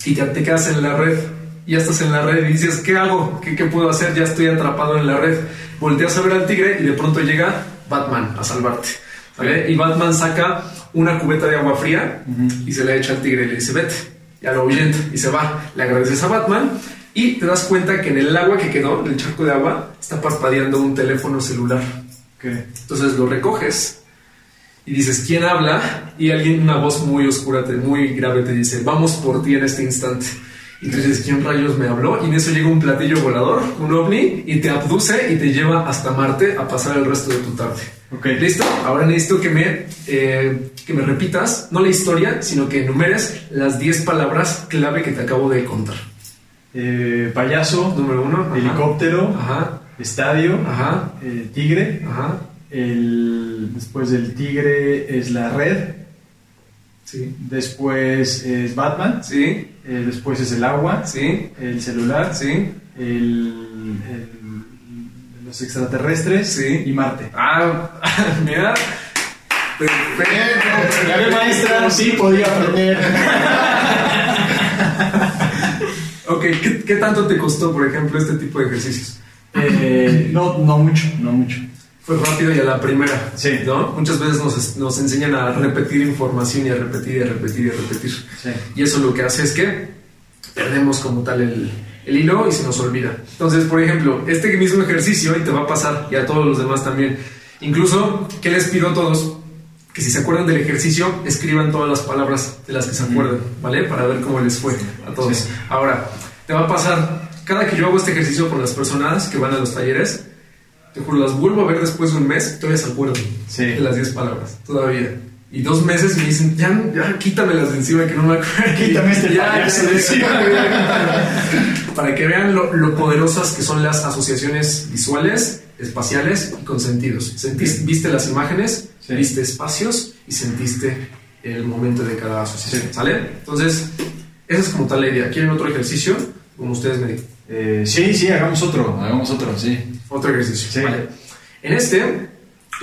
Y te, te quedas en la red. Ya estás en la red y dices, ¿qué hago? ¿Qué, ¿Qué puedo hacer? Ya estoy atrapado en la red. Volteas a ver al tigre y de pronto llega Batman a salvarte. ¿vale? Y Batman saca una cubeta de agua fría y se la echa al tigre y le dice, vete. Ya lo ahuyenta y se va. Le agradeces a Batman y te das cuenta que en el agua que quedó, en el charco de agua, está parpadeando un teléfono celular. Entonces lo recoges y dices, ¿quién habla? Y alguien, una voz muy oscura, te- muy grave, te dice, vamos por ti en este instante. Y tú dices, ¿quién rayos me habló? Y en eso llega un platillo volador, un ovni, y te abduce y te lleva hasta Marte a pasar el resto de tu tarde. Ok. ¿Listo? Ahora necesito que me, eh, que me repitas, no la historia, sino que enumeres las 10 palabras clave que te acabo de contar. Eh, payaso, Número uno. ajá. helicóptero, Ajá. estadio, Ajá. eh, tigre. Ajá. El, después del tigre es la red. Sí. Después es Batman. Sí. eh, después es el agua. Sí. El celular. Sí. El, el- los extraterrestres. Sí. Y Marte. Ah, mira. Perfecto. Ya ve, maestra, sí podía aprender. Ok, ¿qué, qué tanto te costó, por ejemplo, este tipo de ejercicios? Eh, no, no mucho, no mucho. Fue rápido y a la primera. Sí. ¿No? Muchas veces nos, nos enseñan a repetir información y a repetir y a repetir y a repetir. Sí. Y eso lo que hace es que perdemos como tal el, el hilo y se nos olvida. Entonces, por ejemplo, este mismo ejercicio, y te va a pasar, y a todos los demás también. Incluso, ¿qué les pido a todos? Que si se acuerdan del ejercicio, escriban todas las palabras de las que se acuerdan, ¿vale? Para ver cómo les fue a todos. Sí. Ahora, te va a pasar, cada que yo hago este ejercicio con las personas que van a los talleres, te juro, las vuelvo a ver después de un mes, todavía se acuerdan Sí. de las 10 palabras, todavía. Y dos meses me dicen, ya, ya quítamelas de encima que no me acuerdo. Quítame este Ya, payaso de encima. Para que vean lo, lo poderosas que son las asociaciones visuales, espaciales y con sentidos. Sentiste, viste las imágenes, Sí. viste espacios y sentiste el momento de cada asociación. Sí. ¿Sale? Entonces, esa es como tal la idea. ¿Quieren otro ejercicio? Como ustedes me digan. Eh, sí, sí, hagamos otro. Hagamos otro, sí. Otro ejercicio. Sí. Vale. En este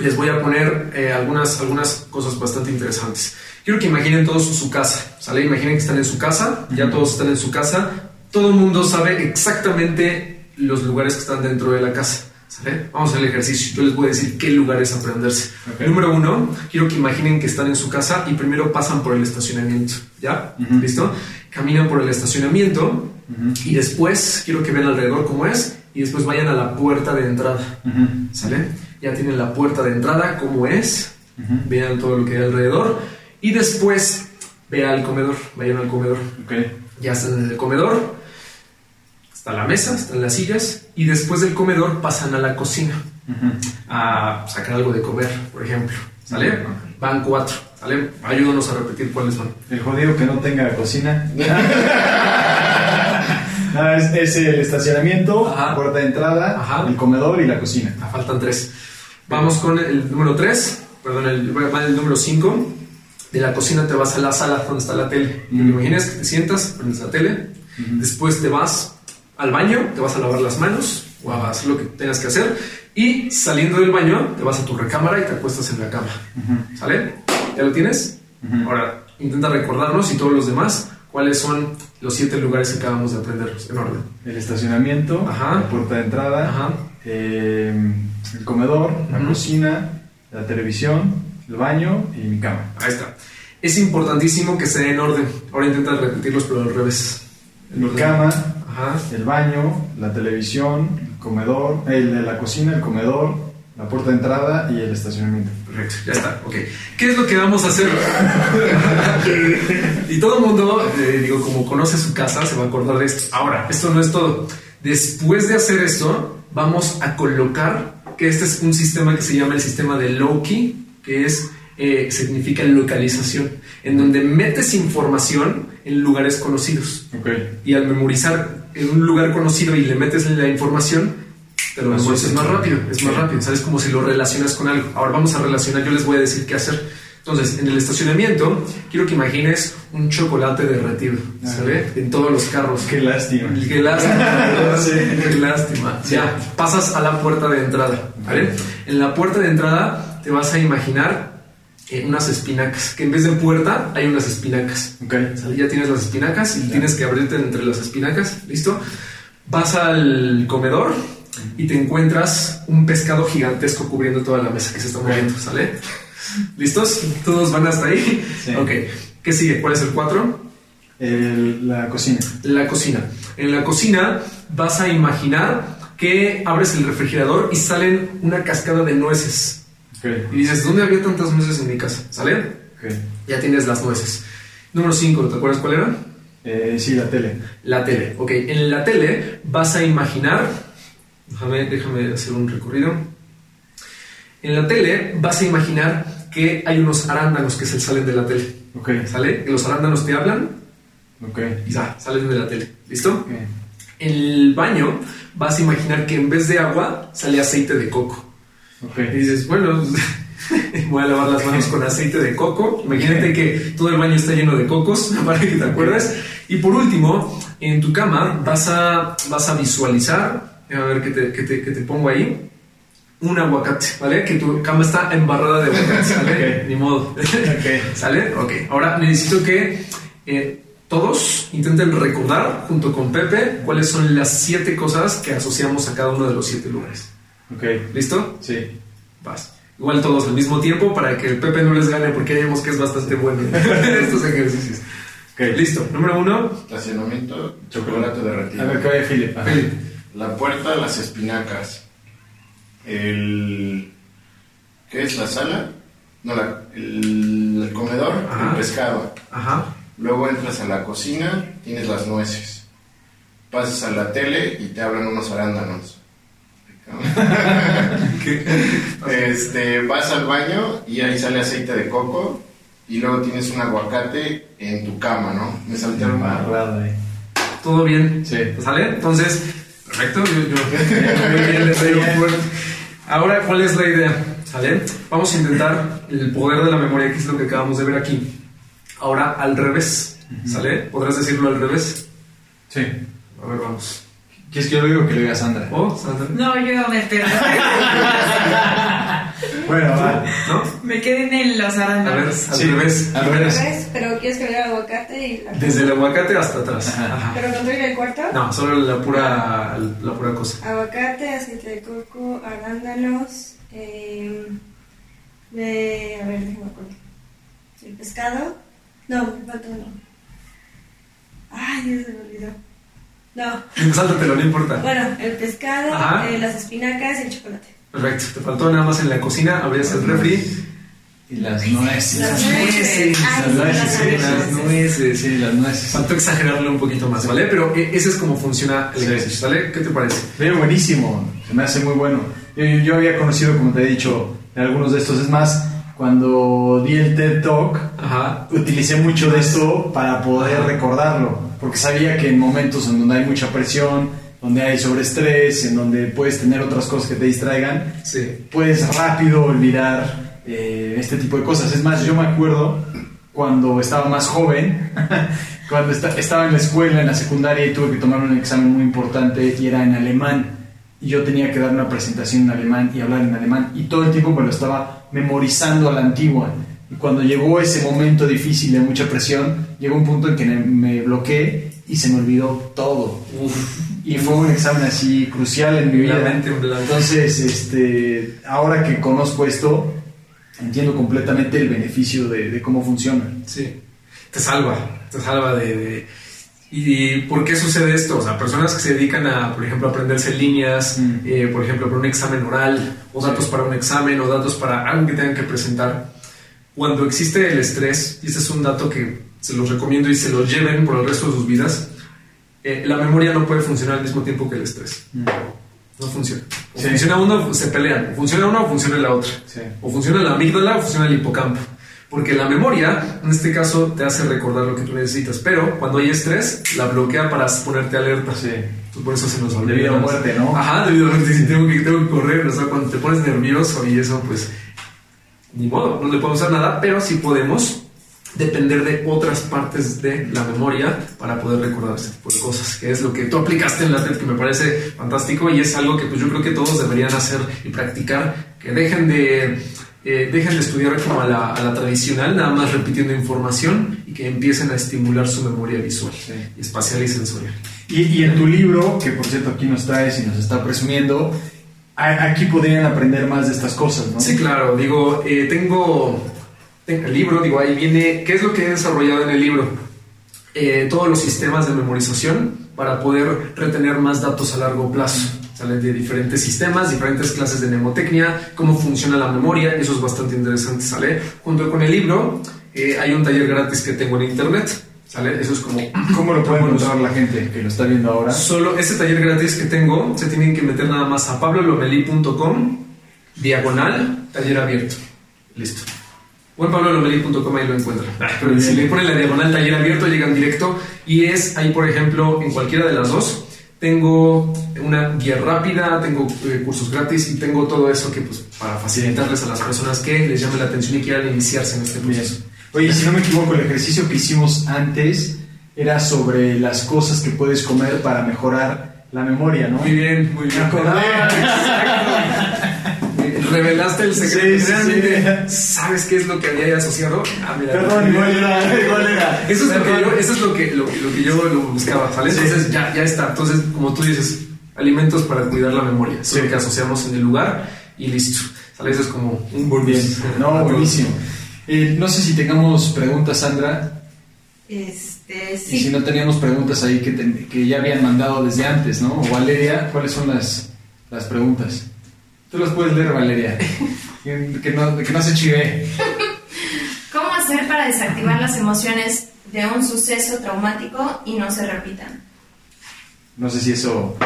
les voy a poner eh, algunas, algunas cosas bastante interesantes. Quiero que imaginen todos su, casa. ¿Sale? Imaginen que están en su casa. Ya Ujú. todos están en su casa. Todo el mundo sabe exactamente los lugares que están dentro de la casa. ¿Sale? Vamos a hacer el ejercicio. Yo les voy a decir qué lugares aprenderse. Ok. Número uno, quiero que imaginen que están en su casa y primero pasan por el estacionamiento. ¿Ya? Ujú. ¿Listo? Caminan por el estacionamiento Ujú, y después quiero que vean alrededor cómo es y después vayan a la puerta de entrada. ujú, ¿Sale? Ya tienen la puerta de entrada, cómo es, ujú. vean todo lo que hay alrededor y después vean el comedor, vayan al comedor. Ok. Ya están en el comedor, está la mesa, están las sillas y después del comedor pasan a la cocina Ujú. a sacar algo de comer, por ejemplo. ¿Sale? Van cuatro, ¿sale? Ayúdanos a repetir cuáles van. El jodido que no tenga cocina. Nada, es, es el estacionamiento, Ajá. puerta de entrada, Ajá. el comedor y la cocina. Ah, faltan tres. Vamos con el número 3, perdón, el, el número 5. De la cocina te vas a la sala donde está la tele. Mm. ¿Te imaginas que te sientas, prendes la tele? Después te vas al baño, te vas a lavar las manos o a hacer lo que tengas que hacer. Y saliendo del baño, te vas a tu recámara y te acuestas en la cama. ¿Sale? ¿Ya lo tienes? Ahora, intenta recordarnos y todos los demás cuáles son los siete lugares que acabamos de aprender en orden. El estacionamiento, Ajá. la puerta de entrada, Ajá. eh, el comedor, la Ujú. cocina, la televisión, el baño y mi cama. Ahí está. Es importantísimo que esté en orden. Ahora intenta repetirlos, pero al revés. En Mi orden. cama, Ajá. el baño, la televisión, el comedor, el la cocina, el comedor, la puerta de entrada y el estacionamiento. Perfecto, ya está. Ok. ¿Qué es lo que vamos a hacer? y todo el mundo, eh, digo, como conoce su casa, se va a acordar de esto. Ahora, esto no es todo. Después de hacer esto, vamos a colocar que este es un sistema que se llama el sistema de Loki, que es eh, significa localización, en donde metes información en lugares conocidos. Ok. y al memorizar en un lugar conocido y le metes la información, memorizas asocias. más rápido, es más Sí. rápido, sabes como si lo relacionas con algo. Ahora vamos a relacionar, yo les voy a decir qué hacer. Entonces, en el estacionamiento, quiero que imagines un chocolate derretido, ¿sale? En todos los carros. Qué lástima. Qué lástima. Sí. Qué lástima. Ya, pasas a la puerta de entrada, ¿vale? En la puerta de entrada te vas a imaginar eh, unas espinacas, que en vez de puerta hay unas espinacas. Ok. ¿Sale? Ya tienes las espinacas y tienes que abrirte entre las espinacas, ¿listo? Vas al comedor y te encuentras un pescado gigantesco cubriendo toda la mesa que se está moviendo, ¿sale? ¿Listos? ¿Todos van hasta ahí? Sí. Ok. ¿Qué sigue? ¿Cuál es el 4? El- la cocina. La cocina. En la cocina vas a imaginar que abres el refrigerador y salen una cascada de nueces. Ok. Y dices, ¿dónde había tantas nueces en mi casa? ¿Sale? Ok. Ya tienes las nueces. Número 5, ¿te acuerdas cuál era? Eh, sí, la tele. La tele. Ok, en la tele vas a imaginar. Déjame, déjame hacer un recorrido. En la tele vas a imaginar que hay unos arándanos que se salen de la tele. Ok. ¿Sale? Los arándanos te hablan Ok. y salen de la tele. ¿Listo? Ok. En el baño vas a imaginar que en vez de agua sale aceite de coco. Ok. Y dices, bueno, voy a lavar las manos con aceite de coco. Imagínate que todo el baño está lleno de cocos, para que te acuerdes. Y por último, en tu cama vas a, vas a visualizar, a ver qué te, qué te- qué te pongo ahí, un aguacate, ¿vale? Que tu cama está embarrada de aguacate, ¿sale? Ok. Ni modo. Ok. ¿Sale? Ok. Ahora necesito que eh, todos intenten recordar, junto con Pepe, cuáles son las siete cosas que asociamos a cada uno de los siete lugares. Ok. ¿Listo? Sí. Vas. Igual todos al mismo tiempo para que el Pepe no les gane porque ya vemos que es bastante bueno en estos ejercicios. Ok. Listo. Número uno. Estacionamiento, chocolate derretido. A ver, que vaya Philip. Ajá. La puerta, las espinacas. El. ¿Qué es la sala? No, la- el, el comedor, Ajá. el pescado. Ajá. Luego entras a la cocina, tienes las nueces. Pasas a la tele y te hablan unos arándanos. Este, vas al baño y ahí sale aceite de coco y luego tienes un aguacate en tu cama, ¿no? Me salté Amarrado ahí. ¿Todo bien? Sí. ¿Sale? Entonces, perfecto. Yo, yo-. Ahora, ¿cuál es la idea? ¿Sale? Vamos a intentar el poder de la memoria, que es lo que acabamos de ver aquí. Ahora, al revés. ¿Sale? ¿Podrás decirlo al revés? Sí. A ver, vamos. ¿Quieres que yo lo diga o que lo diga Sandra? Oh, Sandra. No, yo me perdí. Bueno, va. ¿No? Me quedé en los A ver, arándanos. al Sí, revés. al revés. revés, pero quieres que le haga aguacate y la Desde el aguacate hasta atrás. Ajá. Ajá. Pero construir el cuarto. No, solo la pura, la pura cosa. Aguacate, aceite de coco, arándanos, eh, de, a ver, déjame acuerdo. El pescado. No, me falta uno. Ay, Dios, se me olvidó. No, Sáltatelo, no importa. bueno, el pescado, eh, las espinacas y el chocolate. Perfecto. Te faltó nada más en la cocina. Abrías el refri. Y las nueces. Las nueces. Las nueces, las sí, nueces. las nueces. Sí, las nueces. Faltó exagerarle un poquito más, ¿vale? Pero eh, ese es como funciona el Sí. ejercicio, ¿vale? ¿Qué te parece? Ve, buenísimo, se me hace muy bueno. Yo, yo había conocido, como te he dicho, algunos de estos. Es más, cuando di el TED Talk, Ajá. utilicé mucho de esto para poder Ajá. recordarlo, porque sabía que en momentos en donde hay mucha presión, donde hay sobreestrés, en donde puedes tener otras cosas que te distraigan, Sí. puedes rápido olvidar eh, este tipo de cosas. Es más, yo me acuerdo cuando estaba más joven, cuando esta- estaba en la escuela, en la secundaria, y tuve que tomar un examen muy importante y era en alemán. Y yo tenía que dar una presentación en alemán y hablar en alemán. Y todo el tiempo me lo estaba memorizando a la antigua. Y cuando llegó ese momento difícil de mucha presión, llegó un punto en que me- bloqueé y se me olvidó todo. Y fue un examen así crucial en mi vida. Entonces, este, ahora que conozco esto, entiendo completamente el beneficio de, de cómo funciona. Sí. Te salva. Te salva de. de- ¿Y por qué sucede esto? O sea, personas que se dedican a, por ejemplo, aprenderse líneas, Mm. eh, por ejemplo, para un examen oral, o Sí. datos para un examen, o datos para algo que tengan que presentar. Cuando existe el estrés, y este es un dato que se los recomiendo y se los lleven por el resto de sus vidas, eh, la memoria no puede funcionar al mismo tiempo que el estrés. No funciona. O Sí. funciona uno, se pelean. O funciona una o funciona la otra. Sí. O funciona la amígdala o funciona el hipocampo. Porque la memoria, en este caso, te hace recordar lo que tú necesitas. Pero cuando hay estrés, la bloquea para ponerte alerta. Sí. Entonces, por eso se nos olvida. Debido a muerte, ¿no? Ajá, debido a muerte. Si tengo que, tengo que correr, o sea, cuando te pones nervioso y eso, pues ni modo, no le podemos hacer nada, pero sí podemos depender de otras partes de la memoria para poder recordar ese tipo de cosas, que es lo que tú aplicaste en la TED, que me parece fantástico y es algo que pues yo creo que todos deberían hacer y practicar, que dejen de, eh, dejen de estudiar como a la, a la tradicional, nada más repitiendo información y que empiecen a estimular su memoria visual, Sí. espacial y sensorial. Y, y en tu libro, que por cierto aquí nos traes y nos está presumiendo, aquí podrían aprender más de estas cosas, ¿no? Sí, claro, digo, eh, tengo, el libro, digo, ahí viene, ¿qué es lo que he desarrollado en el libro? Eh, todos los sistemas de memorización para poder retener más datos a largo plazo. Salen de diferentes sistemas, diferentes clases de mnemotecnia, cómo funciona la memoria, eso es bastante interesante, ¿sale? Junto con el libro eh, hay un taller gratis que tengo en internet, ¿sale? Eso es como... ¿Cómo lo puede encontrar la gente que lo está viendo ahora? Solo ese taller gratis que tengo, se tienen que meter nada más a pablolomeli.com, diagonal, taller abierto. Listo. O en pablolomeli.com ahí lo encuentran. Pero muy si bien. le ponen la diagonal taller abierto, llegan directo. Y es ahí, por ejemplo, en cualquiera de las dos. Tengo una guía rápida, tengo eh, cursos gratis y tengo todo eso que, pues, para facilitarles a las personas que les llame la atención y quieran iniciarse en este Bien. proceso. Oye, si no me equivoco, el ejercicio que hicimos antes era sobre las cosas que puedes comer para mejorar la memoria, ¿no? Muy bien, muy bien. Me acordé. Ah, exacto. Revelaste el secreto. Sí, Realmente, sí. ¿sabes qué es lo que había asociado? Ah, mira. Perdón, igual era, igual era. Eso es lo que yo, eso es lo que, lo, lo que yo lo buscaba, ¿sale? Sí. Entonces ya, ya está. Entonces, como tú dices, alimentos para cuidar la memoria. Eso es Sí. lo que asociamos en el lugar y listo. ¿Sale? Eso es como un Muy bien. No, buenísimo. Eh, no sé si tengamos preguntas, Sandra. Este, Y sí. si no teníamos preguntas ahí que, te- que ya habían mandado desde antes, ¿no? O Valeria, ¿cuáles son las, las preguntas? Tú las puedes leer, Valeria. que, que no, que no se chive. ¿Cómo hacer para desactivar las emociones de un suceso traumático y no se repitan? No sé si eso.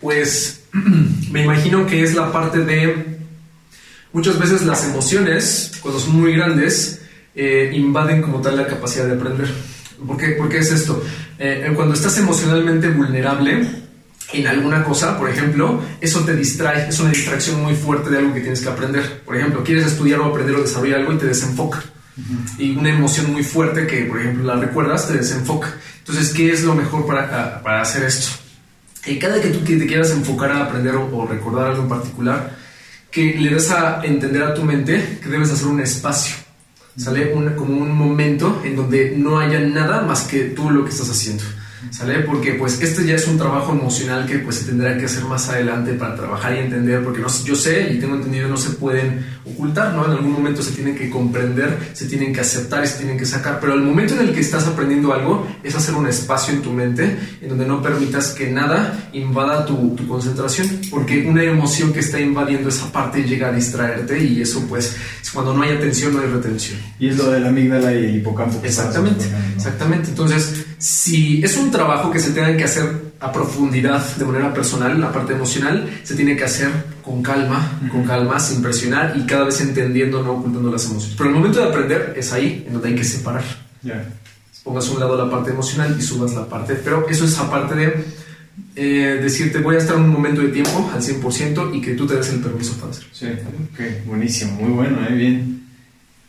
Pues me imagino que es la parte de muchas veces las emociones, cuando son muy grandes, eh, invaden como tal la capacidad de aprender. ¿Por qué, ¿Por qué es esto? Eh, cuando estás emocionalmente vulnerable en alguna cosa, por ejemplo, eso te distrae, es una distracción muy fuerte de algo que tienes que aprender. Por ejemplo, quieres estudiar o aprender o desarrollar algo y te desenfoca. Y una emoción muy fuerte que, por ejemplo, la recuerdas, te desenfoca. Entonces, ¿qué es lo mejor para, para hacer esto? Y cada que tú que te quieras enfocar a aprender o, o recordar algo en particular, que le des a entender a tu mente que debes hacer un espacio, ¿sale? Un- como un momento en donde no haya nada más que tú lo que estás haciendo, ¿sale? Porque pues este ya es un trabajo emocional que pues se tendrá que hacer más adelante para trabajar y entender, porque no, yo sé y tengo entendido no se pueden ocultar, ¿no? En algún momento se tienen que comprender, se tienen que aceptar y se tienen que sacar, pero el momento en el que estás aprendiendo algo es hacer un espacio en tu mente en donde no permitas que nada invada tu, tu concentración, porque una emoción que está invadiendo esa parte llega a distraerte y eso pues es cuando no hay atención no hay retención. Y es lo de la amígdala y el hipocampo. Exactamente, ¿no? exactamente. Entonces, si es un trabajo que se tenga que hacer a profundidad, de manera personal, la parte emocional, se tiene que hacer con calma, con calma, sin presionar y cada vez entendiendo, no ocultando las emociones. Pero el momento de aprender es ahí, en donde hay que separar. Ya. Pongas a un lado la parte emocional y subas la parte, pero eso es aparte de eh, decirte voy a estar un momento de tiempo al 100% y que tú te des el permiso para hacerlo. Sí, ok, buenísimo, muy bueno, ¿eh? bien.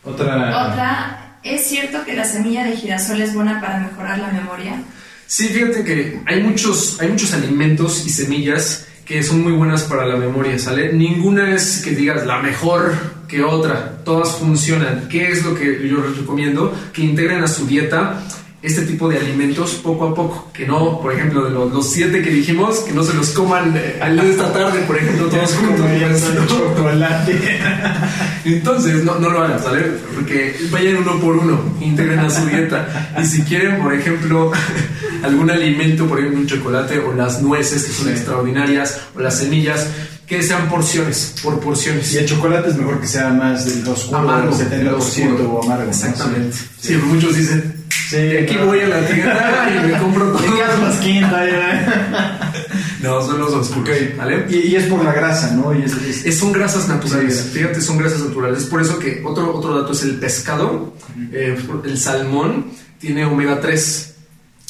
Otra. Otra, ¿es cierto que la semilla de girasol es buena para mejorar la memoria? Sí, fíjate que hay muchos, hay muchos alimentos y semillas que son muy buenas para la memoria, ¿sale? Ninguna es que digas la mejor que otra, todas funcionan. ¿Qué es lo que yo recomiendo? Que integren a su dieta este tipo de alimentos poco a poco, que no, por ejemplo, de los, los siete que dijimos, que no se los coman eh, al de esta tarde, por ejemplo, todos juntos. Comerían chocolate. Entonces, no, no lo hagan, ¿sale? Porque vayan uno por uno, integren a su dieta. Y si quieren, por ejemplo, algún alimento, por ejemplo, un chocolate o las nueces, que son Sí. extraordinarias, o las semillas, que sean porciones, por porciones. Y el chocolate es mejor que sea más del oscuro, Amargo, del 70% del oscuro. o amargo. ¿no? Exactamente. Sí. Sí, muchos dicen, Sí, de aquí voy a la tienda y me compro ya. No, son los oscuros, ¿vale? Y, y es por la grasa, ¿no? Y es, es- Es- son grasas naturales, Sí. fíjate, son grasas naturales. Es por eso que otro, otro dato es el pescado, eh, el salmón tiene omega 3.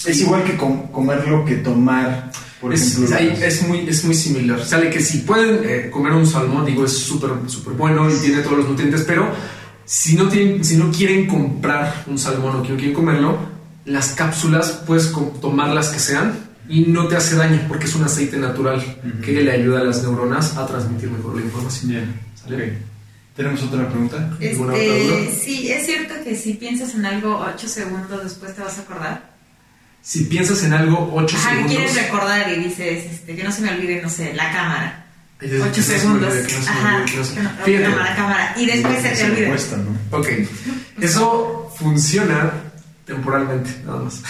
es igual que com- comerlo que tomar, por Es, ejemplo. es ahí- las- es muy, es muy similar. Sale que si pueden eh, comer un salmón, digo, es súper súper bueno y tiene todos los nutrientes, pero Si no, tienen, si no quieren comprar un salmón o que no quieren comerlo, las cápsulas puedes tomar las que sean y no te hace daño porque es un aceite natural que le ayuda a las neuronas a transmitir mejor la información. Bien. ¿Sale? Ok. ¿Tenemos otra pregunta? ¿Alguna otra Este, duda? sí, es cierto que si piensas en algo 8 segundos después te vas a acordar. Si piensas en algo 8 Ajá, que segundos... quieres recordar y dices, este, que no se me olvide, no sé, la cámara. Ay, desde 8 que no se me segundos. Ajá, Fíjate. cámara, cámara. Y después se te olvida. cuesta, ¿no? Ok, eso funciona temporalmente, nada más.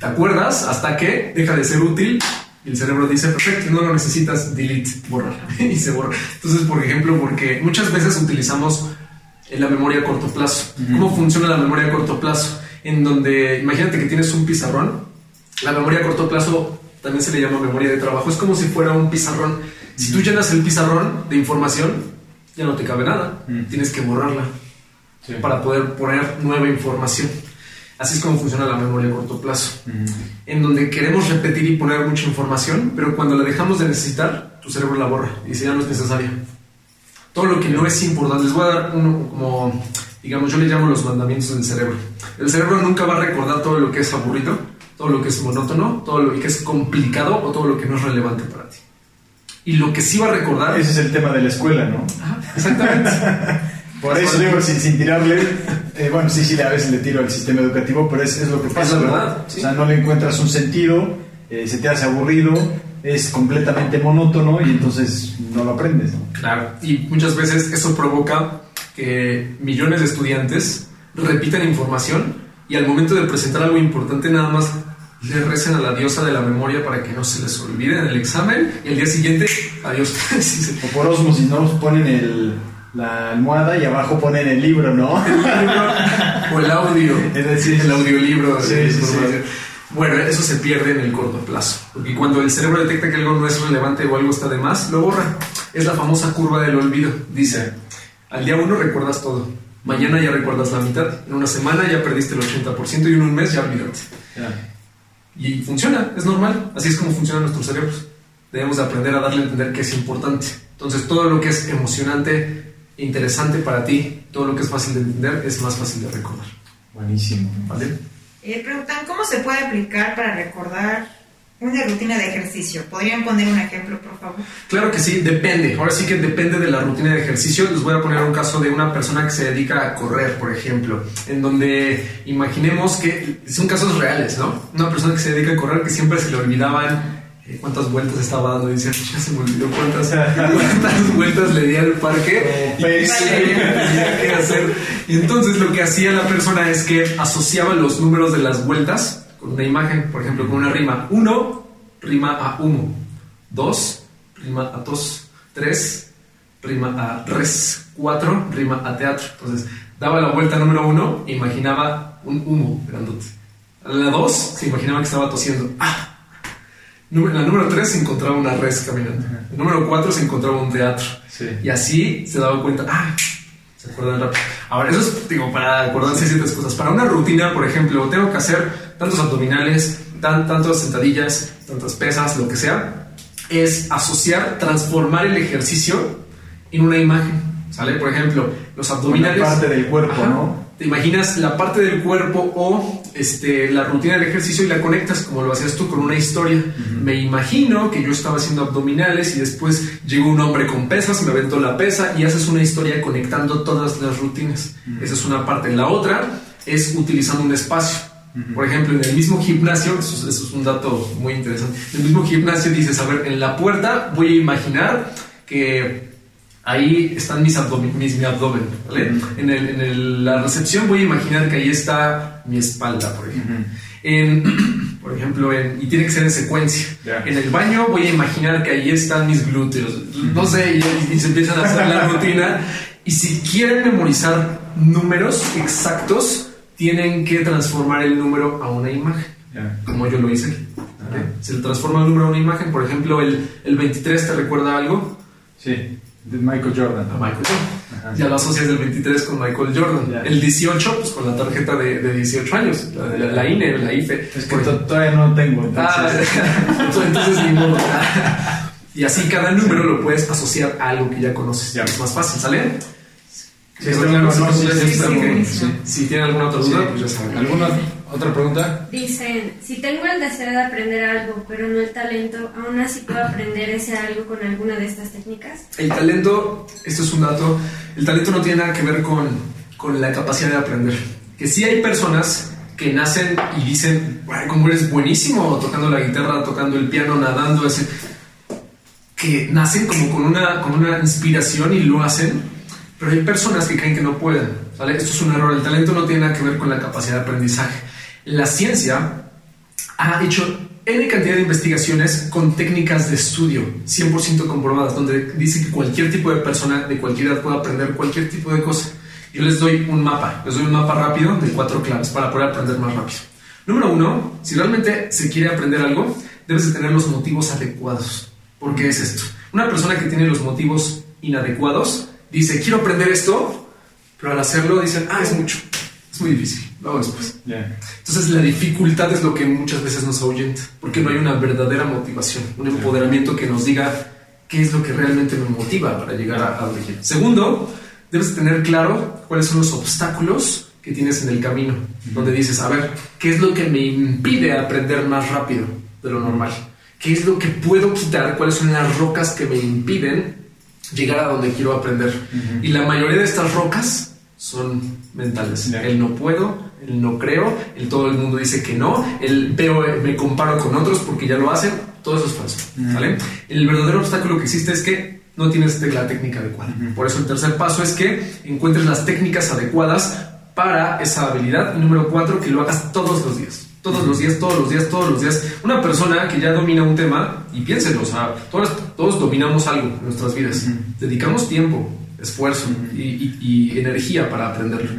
¿Te acuerdas? Hasta que deja de ser útil y el cerebro dice, perfecto, no lo necesitas, delete, borrar, y se borra. Entonces, por ejemplo, porque muchas veces utilizamos la memoria a corto plazo. ¿Cómo funciona la memoria a corto plazo? En donde, imagínate que tienes un pizarrón, la memoria a corto plazo también se le llama memoria de trabajo, es como si fuera un pizarrón. Si tú llenas el pizarrón de información, ya no te cabe nada, Mm. tienes que borrarla Sí. para poder poner nueva información. Así es como funciona la memoria a corto plazo, Ujú. en donde queremos repetir y poner mucha información, pero cuando la dejamos de necesitar, tu cerebro la borra y dice ya no es necesaria. Todo lo que no es importante, les voy a dar uno como, digamos, yo le llamo los mandamientos del cerebro. El cerebro nunca va a recordar todo lo que es aburrido, todo lo que es monótono, todo lo que es complicado o todo lo que no es relevante para ti. Y lo que sí va a recordar Ese es el tema de la escuela, ¿no? Ajá, exactamente. Por eso digo, sin, sin tirarle, eh, bueno, sí, sí, a veces le tiro al sistema educativo, pero es, es lo que pasa, verdad, sí. O sea, no le encuentras un sentido, eh, se te hace aburrido, es completamente monótono y entonces no lo aprendes, ¿no? Claro, y muchas veces eso provoca que millones de estudiantes repitan información y al momento de presentar algo importante nada más le recen a la diosa de la memoria para que no se les olvide en el examen y al día siguiente, adiós. O por osmosis, ¿no? Ponen el, la almohada y abajo ponen el libro, ¿no? El libro o el audio, Es decir, el audiolibro. Sí, sí, sí. Bueno, eso se pierde en el corto plazo, porque cuando el cerebro detecta que algo no es relevante o algo está de más, lo borra. Es la famosa curva del olvido. Dice, al día uno recuerdas todo, mañana ya recuerdas la mitad, en una semana ya perdiste el 80% y en un mes ya olvidaste. Ya. Y funciona, es normal, así es como funcionan nuestros cerebros. Debemos de aprender a darle a entender que es importante. Entonces, todo lo que es emocionante, interesante para ti, todo lo que es fácil de entender, es más fácil de recordar. Buenísimo. ¿Vale? Eh, preguntan, ¿cómo se puede aplicar para recordar una rutina de ejercicio? ¿Podrían poner un ejemplo, por favor? Claro que sí, depende. Ahora sí que depende de la rutina de ejercicio. Les voy a poner un caso de una persona que se dedica a correr, por ejemplo, en donde imaginemos que son casos reales, ¿no? Una persona que se dedica a correr que siempre se le olvidaban eh, cuántas vueltas estaba dando y decía, ya se me olvidó cuántas, cuántas vueltas le di al parque y qué tenía que hacer. Y entonces lo que hacía la persona es que asociaba los números de las vueltas con una imagen, por ejemplo, con una rima. Uno rima a humo. Dos rima a tos. Tres rima a res. Cuatro rima a teatro. Entonces daba la vuelta número uno e imaginaba un humo grandote. La dos se imaginaba que estaba tosiendo. ¡Ah! La número 3 se encontraba una res caminando. El número 4 se encontraba un teatro. Sí. Y así se daba cuenta, ah, se acuerdan rápido. Ahora, eso es digo, para acordarse de ciertas cosas. Para una rutina, por ejemplo, tengo que hacer tantos abdominales, tan, tantas sentadillas, tantas pesas, lo que sea. Es asociar, transformar el ejercicio en una imagen. ¿Sale? Por ejemplo, los abdominales. Una parte del cuerpo, ¿no? Te imaginas la parte del cuerpo o este, la rutina del ejercicio y la conectas como lo hacías tú con una historia. Me imagino que yo estaba haciendo abdominales y después llegó un hombre con pesas, me aventó la pesa y haces una historia conectando todas las rutinas. Esa es una parte. La otra es utilizando un espacio. Por ejemplo, en el mismo gimnasio, eso es, eso es un dato muy interesante, en el mismo gimnasio dices, a ver, en la puerta voy a imaginar que ahí están mis, abdomen, mis mi abdomen, ¿vale? En, el- en el- la recepción voy a imaginar que ahí está mi espalda, por ejemplo. En, por ejemplo, en- y tiene que ser en secuencia. Ya. En el baño voy a imaginar que ahí están mis glúteos. No sé, y, y se empiezan a hacer la rutina. Y si quieren memorizar números exactos, tienen que transformar el número a una imagen Ya. como yo lo hice aquí. ¿vale? Ajá. Se le transforma el número a una imagen, por ejemplo, el, el 23 te recuerda algo Sí, de Michael Jordan. a Michael Jordan. Ya lo asocias del 23 con Michael Jordan. Ya. El 18, pues con la tarjeta de, de 18 años, la, la- la INE, la IFE. Es que todavía no tengo, Ah, entonces. entonces ni modo. Y así cada número lo puedes asociar a algo que ya conoces. Ya. Es más fácil, ¿sale? Sí, Pero está claro, bueno, si. Si tienen alguna otra duda, Sí. pues ya saben. ¿Alguna otra pregunta? Dicen, si tengo el deseo de aprender algo, pero no el talento, aún así puedo aprender ese algo con alguna de estas técnicas. El talento, esto es un dato, el talento no tiene nada que ver con, con la capacidad de aprender. Que sí hay personas que nacen y dicen, "Ay, como eres buenísimo tocando la guitarra, tocando el piano, nadando, ese, que nacen como con una, con una inspiración y lo hacen, pero hay personas que creen que no pueden. ¿vale? Esto es un error. El talento no tiene nada que ver con la capacidad de aprendizaje. La ciencia ha hecho N cantidad de investigaciones con técnicas de estudio 100% comprobadas, donde dice que cualquier tipo de persona de cualquier edad puede aprender cualquier tipo de cosa. Yo les doy un mapa, les doy un mapa rápido de cuatro claves para poder aprender más rápido. Número uno, si realmente se quiere aprender algo, debes de tener los motivos adecuados. ¿Por qué es esto? Una persona que tiene los motivos inadecuados dice, quiero aprender esto, pero al hacerlo dicen, ah, es mucho, es muy difícil, lo hago después. Ya. Entonces la dificultad es lo que muchas veces nos ahuyenta, porque no hay una verdadera motivación, un empoderamiento que nos diga qué es lo que realmente me motiva para llegar a, a donde. Segundo, debes tener claro cuáles son los obstáculos que tienes en el camino, donde dices, a ver, ¿qué es lo que me impide aprender más rápido de lo normal? ¿Qué es lo que puedo quitar? ¿Cuáles son las rocas que me impiden llegar a donde quiero aprender? Y la mayoría de estas rocas son mentales. Ya. El no puedo, el no creo, el todo el mundo dice que no, el veo, eh, me comparo con otros porque ya lo hacen, todo eso es falso. ¿vale? El verdadero obstáculo que existe es que no tienes la técnica adecuada. Por eso el tercer paso es que encuentres las técnicas adecuadas para esa habilidad. Y número cuatro, que lo hagas todos los días. Todos los días, todos los días, todos los días. Una persona que ya domina un tema, y piénsenlo, o sea, todos, todos dominamos algo en nuestras vidas. Dedicamos tiempo, esfuerzo y, y- y energía para aprenderlo.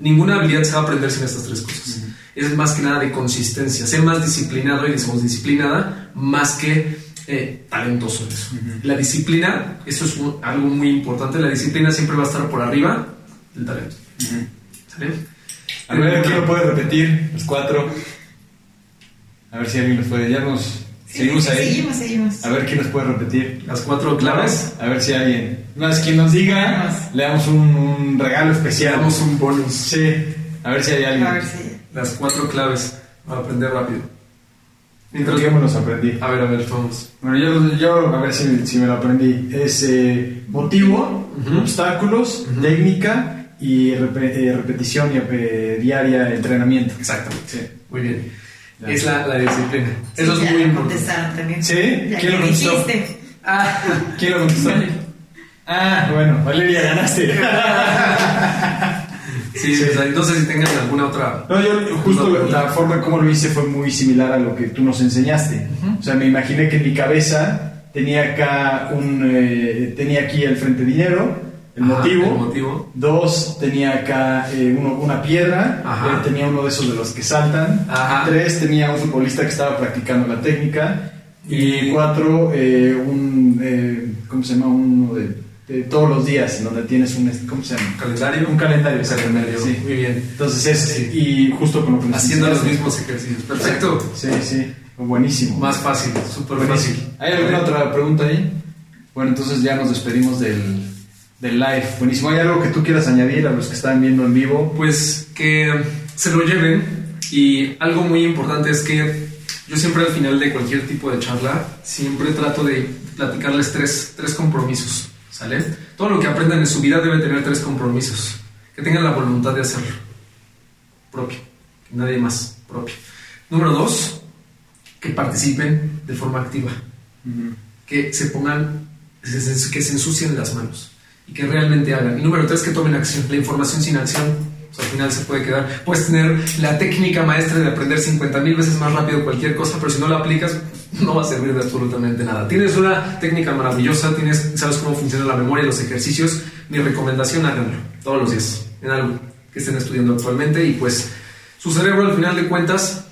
Ninguna habilidad se va a aprender sin estas tres cosas. Es más que nada de consistencia. Ser más disciplinado y decimos disciplinada más que eh, talentoso en eso. La disciplina, eso es un- algo muy importante. La disciplina siempre va a estar por arriba del talento. ¿Sale? A ver, ¿quién lo puede repetir? Los cuatro. A ver si alguien los puede. Ya nos Sí, seguimos ahí. Seguimos, seguimos. A ver quién nos puede repetir. Las cuatro claves. A ver si alguien. Una vez quien nos diga, le damos un, un regalo Le especial. damos un bonus. Sí. A ver si hay alguien. A ver si. Las cuatro claves para aprender rápido. Mientras yo me los aprendí. A ver, a ver, vamos. Bueno, yo, yo a ver si, si me lo aprendí. Es eh, motivo, obstáculos, técnica y repe- eh, repetición y eh, diaria, entrenamiento. Exactamente. Sí. Muy bien. Ya. Es la, la disciplina. Eso Sí, es ya muy importante. contestaron también. ¿Sí? Ya ¿Quién lo contestó? Ah, ¿quién lo contestó? Ah, bueno, Valeria, ganaste. Sí, o sea, no sé si tengan alguna otra. No, yo justo la, la forma como lo hice fue muy similar a lo que tú nos enseñaste. O sea, me imaginé que en mi cabeza tenía acá un, eh, tenía aquí al frente dinero, el Ajá, motivo. el motivo. Dos, tenía acá eh, uno- una piedra, Ajá. eh, tenía uno de esos de los que saltan. Ajá. Tres, tenía un futbolista que estaba practicando la técnica. Y Y- cuatro, eh, un, eh, ¿cómo se llama? Uno de, de todos los días, en donde tienes un, ¿cómo se llama? Calendario. Un calendario, Un calendario. sí. Muy bien. Entonces es, Sí. y justo con lo que Haciendo los mismos ejercicios. Perfecto. Sí, sí, buenísimo. Más fácil, súper fácil. ¿Hay alguna otra pregunta ahí? Bueno, entonces ya nos despedimos del, del live. Buenísimo. ¿Hay algo que tú quieras añadir a los que están viendo en vivo? Pues que se lo lleven y algo muy importante es que yo siempre al final de cualquier tipo de charla siempre trato de platicarles tres, tres compromisos, ¿sale? Todo lo que aprendan en su vida debe tener tres compromisos, que tengan la voluntad de hacerlo, propio, que nadie más, propio. Número dos, que participen de forma activa, que se pongan, se- se- que se ensucien las manos y que realmente hagan. Y número tres, que tomen acción. La información sin acción, pues, al final se puede quedar. Puedes tener la técnica maestra de aprender 50 mil veces más rápido cualquier cosa, pero si no la aplicas, no va a servir de absolutamente nada. Tienes una técnica maravillosa, tienes, sabes cómo funciona la memoria los ejercicios. Mi recomendación, háganlo todos los días, en algo que estén estudiando actualmente y pues su cerebro al final de cuentas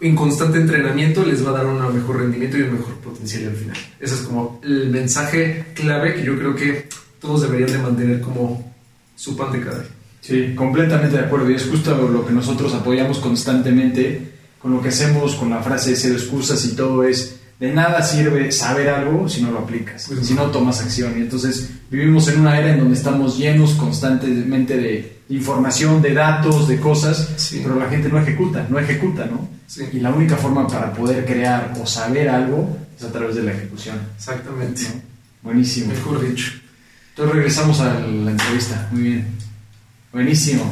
en constante entrenamiento les va a dar un mejor rendimiento y un mejor potencial al final. Ese es como el mensaje clave que yo creo que todos deberían de mantener como su pan de cada día. Sí, completamente de acuerdo. Y es justo lo que nosotros apoyamos constantemente con lo que hacemos, con la frase de cero excusas y todo es de nada sirve saber algo si no lo aplicas, Pues si no tomas acción. Y entonces vivimos en una era en donde estamos llenos constantemente de información, de datos, de cosas, Sí. pero la gente no ejecuta, no ejecuta, ¿no? Sí. Y la única forma para poder crear o saber algo es a través de la ejecución. Exactamente. ¿no? Buenísimo. Mejor dicho. Entonces regresamos a la entrevista. Muy bien. Buenísimo.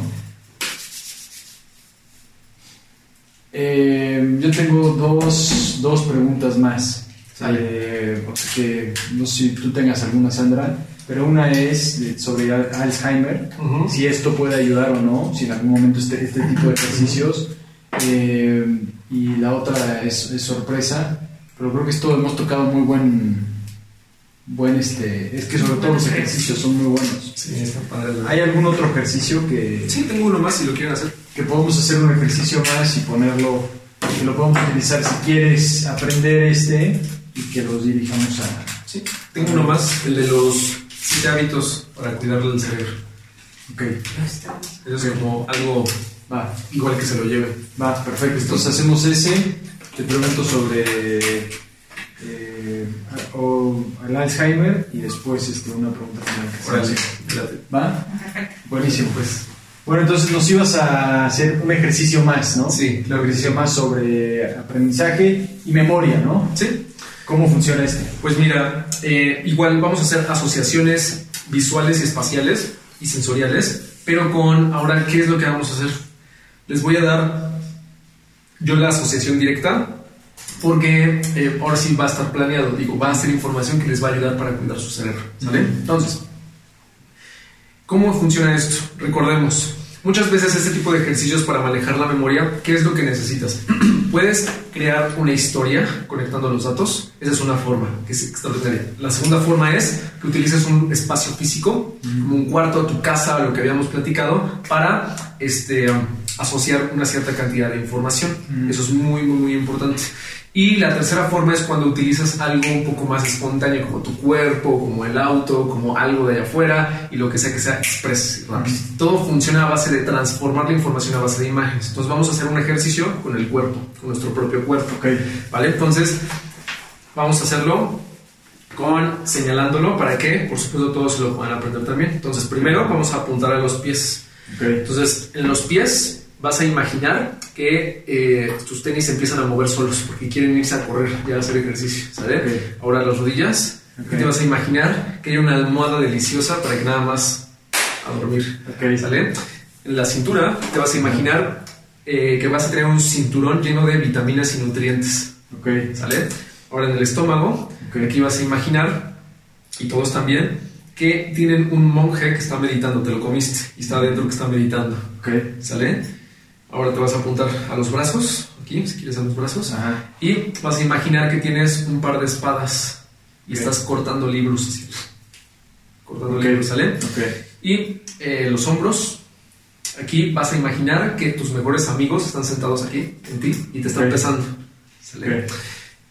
Eh, yo tengo dos, dos preguntas más. Eh, que no sé si tú tengas alguna, Sandra, pero una es sobre Al- Alzheimer, Ujú. si esto puede ayudar o no, si en algún momento este, este tipo de ejercicios. Eh, y la otra es, es sorpresa, pero creo que esto hemos tocado muy buen, buen este, es que sobre todo los ejercicios son muy buenos. Sí, está padre. la- ¿Hay algún otro ejercicio que, Sí, tengo uno más si lo quieren hacer. que podemos hacer un ejercicio más y ponerlo, que lo podemos utilizar si quieres aprender este y que los dirijamos a... Sí, tengo uno más, el de los siete hábitos para cuidarle el cerebro. Ok, Eso es como algo va, igual que se lo lleven. va, perfecto. Entonces hacemos ese, te pregunto sobre eh, o el Alzheimer y después este, una pregunta final. que espérate. ¿Va? Perfecto. Buenísimo, pues. Bueno, entonces nos ibas a hacer un ejercicio más, ¿no? Sí, claro Un ejercicio sí. más sobre aprendizaje y memoria, ¿no? Sí, ¿Cómo funciona este? Pues mira, eh, igual vamos a hacer asociaciones visuales y espaciales y sensoriales, pero con ahora, ¿qué es lo que vamos a hacer? Les voy a dar yo la asociación directa, porque eh, ahora sí va a estar planeado, digo, va a ser información que les va a ayudar para cuidar su cerebro, ¿sale? Entonces, ¿cómo funciona esto? Recordemos, muchas veces este tipo de ejercicios para manejar la memoria, ¿qué es lo que necesitas? Puedes crear una historia conectando los datos. Esa es una forma que es extraordinaria. La segunda forma es que utilices un espacio físico, como un cuarto, tu casa, lo que habíamos platicado, para este, asociar una cierta cantidad de información. Eso es muy, muy, muy importante. Y la tercera forma es cuando utilizas algo un poco más espontáneo, como tu cuerpo, como el auto, como algo de allá afuera y lo que sea que sea express rápido. Todo funciona a base de transformar la información a base de imágenes. Entonces vamos a hacer un ejercicio con el cuerpo, con nuestro propio cuerpo. Ok. ¿Vale? Entonces vamos a hacerlo con señalándolo para que, por supuesto, todos se lo puedan aprender también. Entonces primero vamos a apuntar a los pies. Entonces, en los pies vas a imaginar que eh, tus tenis empiezan a mover solos porque quieren irse a correr y a hacer ejercicio, ¿sale? Ok. Ahora las rodillas, Ok. y te vas a imaginar que hay una almohada deliciosa para que nada más a dormir, Ok. ¿sale? En la cintura te vas a imaginar eh, que vas a tener un cinturón lleno de vitaminas y nutrientes. ¿sale? Ahora en el estómago, aquí vas a imaginar, y todos también, que tienen un monje que está meditando, te lo comiste, y está adentro que está meditando. ¿Sale? Ahora te vas a apuntar a los brazos, aquí, si quieres a los brazos. Ajá. Y vas a imaginar que tienes un par de espadas y estás cortando libros así. Cortando Ok. libros, ¿sale? Ok. Y eh, los hombros, aquí vas a imaginar que tus mejores amigos están sentados aquí en ti y te están pesando. ¿Sale?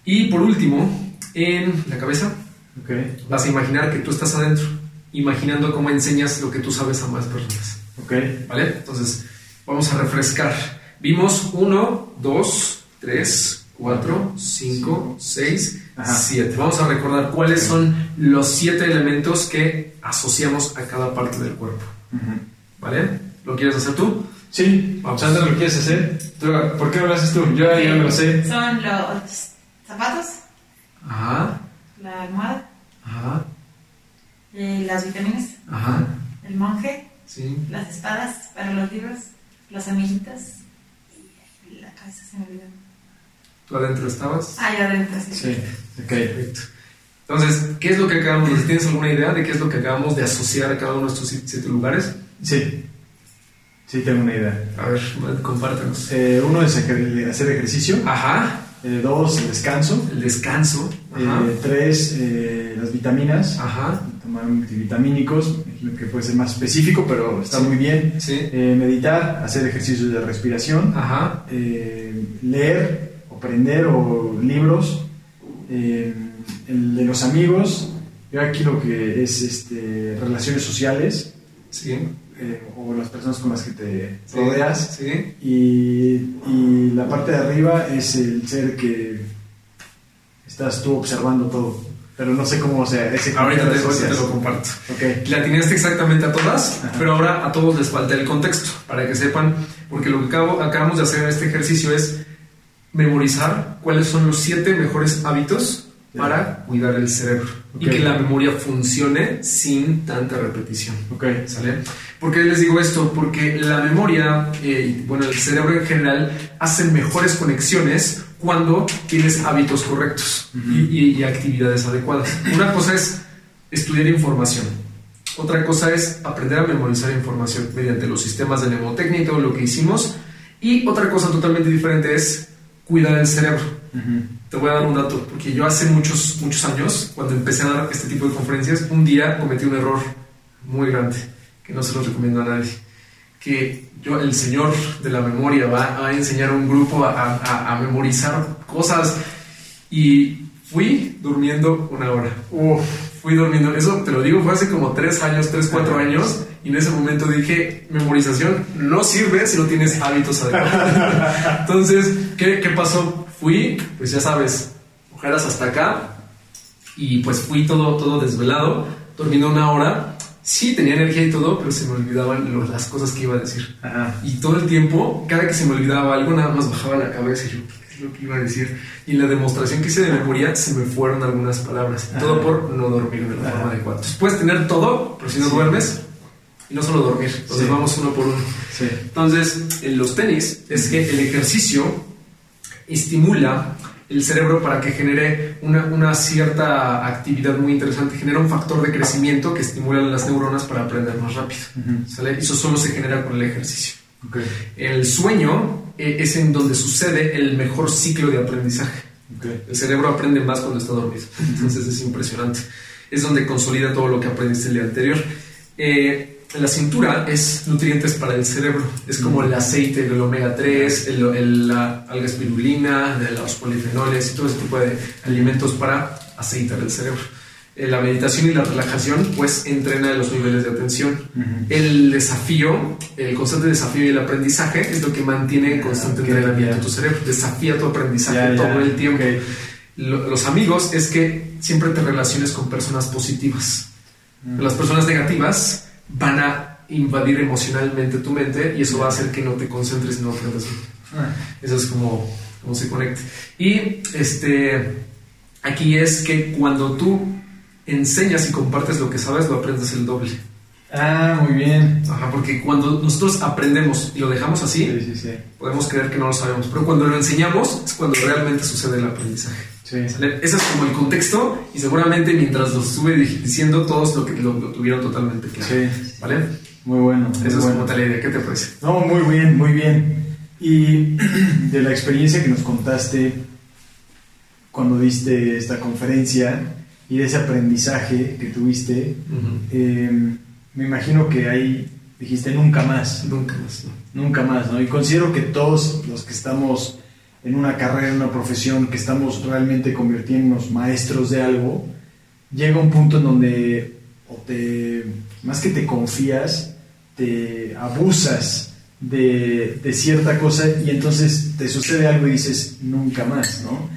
Y por último, en la cabeza, vas a imaginar que tú estás adentro, imaginando cómo enseñas lo que tú sabes a más personas. ¿Vale? Entonces, vamos a refrescar. Vimos 1, 2, 3, 4, 5, 6, Ajá. 7. Vamos a recordar cuáles son los 7 elementos que asociamos a cada parte del cuerpo. Ujú. ¿Vale? ¿Lo quieres hacer tú? Sí, Vamos. Sandra, ¿lo quieres hacer? ¿Tú- ¿Por qué no lo haces tú? Yo ya me lo sé. Son los zapatos, Ajá, la almohada, ajá, eh, las vitaminas, ajá. el monje, Sí. las espadas para los libros, las amiguitas y la cabeza se me olvidó. ¿Tú adentro estabas? Ah, ya adentro, sí. Sí. Ok. Perfecto. Entonces, ¿qué es lo que acabamos de ¿Tienes alguna idea de qué es lo que acabamos de asociar a cada uno de estos si- siete lugares? Sí. Sí, tengo una idea. A ver, compártenos. Eh, uno es hacer ejercicio. Ajá, Eh, dos, el descanso. el descanso. Eh, tres, eh, las vitaminas. ajá, Tomar multivitamínicos, que puede ser más específico, pero está Sí. muy bien. sí, Eh, meditar, hacer ejercicios de respiración. ajá, leer o aprender o libros. el de los amigos. Yo aquí lo que es este, relaciones sociales sí, eh, o las personas con las que te sí, rodeas. sí, Y, y la parte de arriba es el ser que estás tú observando todo. Pero no sé cómo sea ese Ahorita te, te lo comparto. Ok. La atinaste exactamente a todas, Ajá. pero ahora a todos les falta el contexto, para que sepan, porque lo que acabo- acabamos de hacer en este ejercicio es memorizar cuáles son los siete mejores hábitos para cuidar el cerebro y que la memoria funcione sin tanta repetición. Ok. ¿Sale? ¿Por qué les digo esto? Porque la memoria, eh, bueno, el cerebro en general, hace mejores conexiones cuando tienes hábitos correctos y, y- y actividades adecuadas. Una cosa es estudiar información. Otra cosa es aprender a memorizar información mediante los sistemas de mnemotecnia y todo lo que hicimos. Y otra cosa totalmente diferente es cuidar el cerebro. Ujú. Te voy a dar un dato, porque yo hace muchos, muchos años, cuando empecé a dar este tipo de conferencias, un día cometí un error muy grande, que no se lo recomiendo a nadie. Que yo, el señor de la memoria, va a enseñar a un grupo a, a- a memorizar cosas y fui durmiendo una hora. Uf. Fui durmiendo, eso te lo digo, fue hace como tres años, tres, cuatro años, y en ese momento dije, memorización no sirve si no tienes hábitos adecuados. Entonces, ¿qué, qué pasó? Fui, pues ya sabes, ojeras hasta acá, y pues fui todo, todo desvelado, dormiendo una hora. Sí, tenía energía y todo, pero se me olvidaban las cosas que iba a decir. Ajá. Y todo el tiempo, cada que se me olvidaba algo, nada más bajaba la cabeza y yo, ¿qué es lo que iba a decir? Y la demostración que hice de memoria se me fueron algunas palabras. Y todo Ajá. por no dormir de la Ajá. forma adecuada. Entonces puedes tener todo, pero si no Sí. duermes, y no solo dormir. Entonces Sí. vamos uno por uno. Sí. Entonces, en los tenis es que el ejercicio estimula el cerebro para que genere una, una cierta actividad muy interesante, genera un factor de crecimiento que estimula las neuronas para aprender más rápido. Ujú. ¿sale? Eso solo se genera con el ejercicio. Ok. El sueño eh, es en donde sucede el mejor ciclo de aprendizaje. El cerebro aprende más cuando está dormido. Entonces es impresionante. Es donde consolida todo lo que aprendiste el día anterior. Eh, la cintura es nutrientes para el cerebro. Es como el aceite del omega 3, el, el- la alga espirulina, los polifenoles y todo ese tipo de alimentos para aceitar el cerebro. Eh, la meditación y la relajación pues entrena los niveles de atención. Ujú. El desafío, el constante desafío y el aprendizaje es lo que mantiene en constante ok, entrenamiento ya. tu cerebro. Desafía tu aprendizaje ya. todo el tiempo. Ok. Lo- los amigos es que siempre te relaciones con personas positivas. Mm. Las personas negativas van a invadir emocionalmente tu mente y eso va a hacer que no te concentres no aprendas bien. Ah. Eso es como, como se conecta. Y este, aquí es que cuando tú enseñas y compartes lo que sabes, lo aprendes el doble. Ah, muy bien. Ajá, porque cuando nosotros aprendemos y lo dejamos así, Sí, sí, sí. podemos creer que no lo sabemos. Pero cuando lo enseñamos es cuando realmente sucede el aprendizaje. Sí. ¿Sale? Ese es como el contexto y seguramente mientras lo estuve di- diciendo todos lo, que, lo, lo tuvieron totalmente claro. Sí. ¿Vale? Muy bueno. muy Esa es como tal idea. ¿Qué te parece? No, muy bien, muy bien. Y de la experiencia que nos contaste cuando diste esta conferencia y de ese aprendizaje que tuviste, eh, me imagino que ahí dijiste nunca más, Nunca más. ¿no? nunca más, ¿no? Y considero que todos los que estamos en una carrera, en una profesión, que estamos realmente convirtiéndonos maestros de algo, llega un punto en donde o te, más que te confías, te abusas de, de cierta cosa y entonces te sucede algo y dices nunca más, ¿no?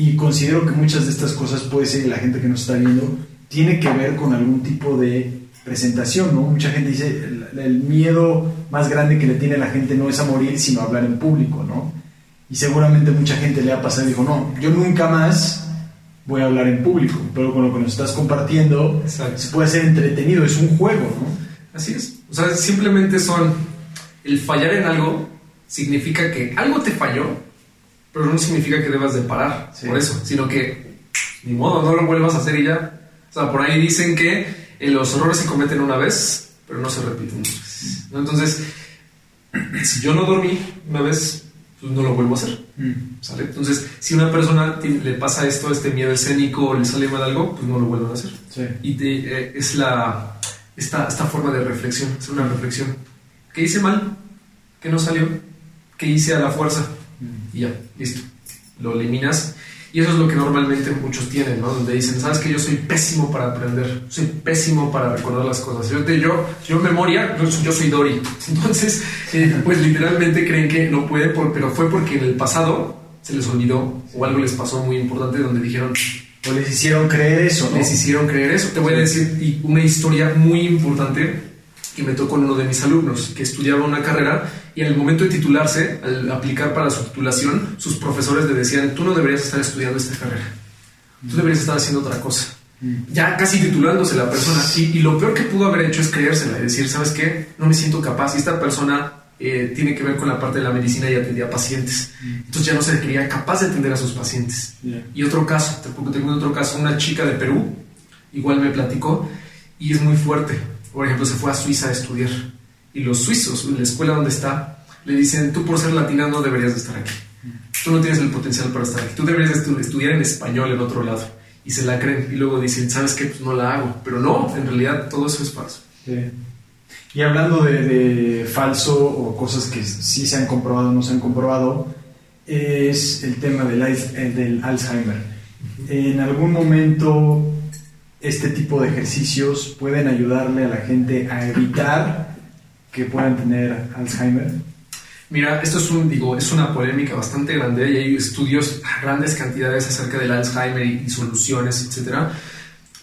Y considero que muchas de estas cosas puede ser, la gente que nos está viendo, tiene que ver con algún tipo de presentación, ¿no? Mucha gente dice, el, el miedo más grande que le tiene la gente no es a morir, sino a hablar en público, ¿no? Y seguramente mucha gente le ha pasado y dijo, no, yo nunca más voy a hablar en público, pero con lo que nos estás compartiendo, se puede ser entretenido, es un juego, ¿no? Así es. O sea, simplemente son. El fallar en algo significa que algo te falló, pero no significa que debas de parar Sí. por eso, sino que ni modo, no lo vuelvas a hacer y ya. O sea, por ahí dicen que eh, los errores se cometen una vez, pero no se repiten. ¿no? Entonces, si yo no dormí una vez, pues no lo vuelvo a hacer. ¿Sale? Entonces, si una persona le pasa esto, este miedo escénico, o le sale mal algo, pues no lo vuelvan a hacer. Sí. Y te- eh, es la, esta, esta forma de reflexión, es una reflexión. ¿Qué hice mal? ¿Qué no salió? ¿Qué hice a la fuerza? Y ya, listo. Lo eliminas. Y eso es lo que normalmente muchos tienen, ¿no? Donde dicen, ¿sabes que Yo soy pésimo para aprender, soy pésimo para recordar las cosas. Yo, yo, yo memoria, yo, yo soy Dory. Entonces, eh, pues literalmente creen que no puede, por- pero fue porque en el pasado se les olvidó o algo les pasó muy importante donde dijeron, O les hicieron creer eso, ¿no? les hicieron creer eso. Te voy a decir una historia muy importante que me tocó en uno de mis alumnos, que estudiaba una carrera y en el momento de titularse, al aplicar para su titulación, sus profesores le decían, tú no deberías estar estudiando esta carrera, tú deberías estar haciendo otra cosa. Ya casi titulándose la persona. Y, y lo peor que pudo haber hecho es creérsela y decir, ¿sabes qué? No me siento capaz. Y esta persona eh, tiene que ver con la parte de la medicina y atendía pacientes. Entonces ya no se creía capaz de atender a sus pacientes. Y otro caso, tengo otro caso, una chica de Perú, igual me platicó, y es muy fuerte. Por ejemplo, se fue a Suiza a estudiar. Y los suizos, en la escuela donde está, le dicen, tú por ser latina no deberías de estar aquí. Tú no tienes el potencial para estar aquí. Tú deberías de estu- estudiar en español en otro lado. Y se la creen. Y luego dicen, ¿sabes qué? Pues no la hago. Pero no, en realidad todo eso es falso. Sí. Y hablando de, de falso o cosas que sí se han comprobado o no se han comprobado, es el tema del, del Alzheimer. En algún momento este tipo de ejercicios pueden ayudarle a la gente a evitar que puedan tener Alzheimer. Mira, esto es un, digo, es una polémica bastante grande y hay estudios a grandes cantidades acerca del Alzheimer y, y soluciones, etcétera.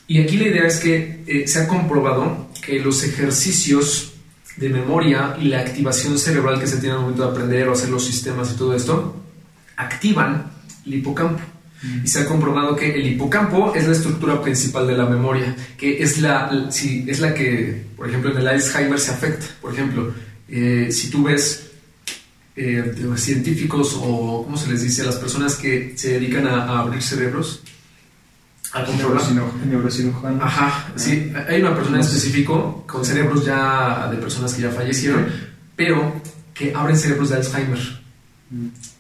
Y aquí la idea es que eh, se ha comprobado que los ejercicios de memoria y la activación cerebral que se tiene al momento de aprender o hacer los sistemas y todo esto activan el hipocampo. Y se ha comprobado que el hipocampo es la estructura principal de la memoria, que es la, si, es la que, por ejemplo, en el Alzheimer se afecta. Por ejemplo, eh, si tú ves eh, científicos o, ¿cómo se les dice? A las personas que se dedican a, a abrir cerebros, a controlar. Neurocirujano. Ajá, sí, hay una persona en específico con cerebros ya de personas que ya fallecieron, pero que abren cerebros de Alzheimer.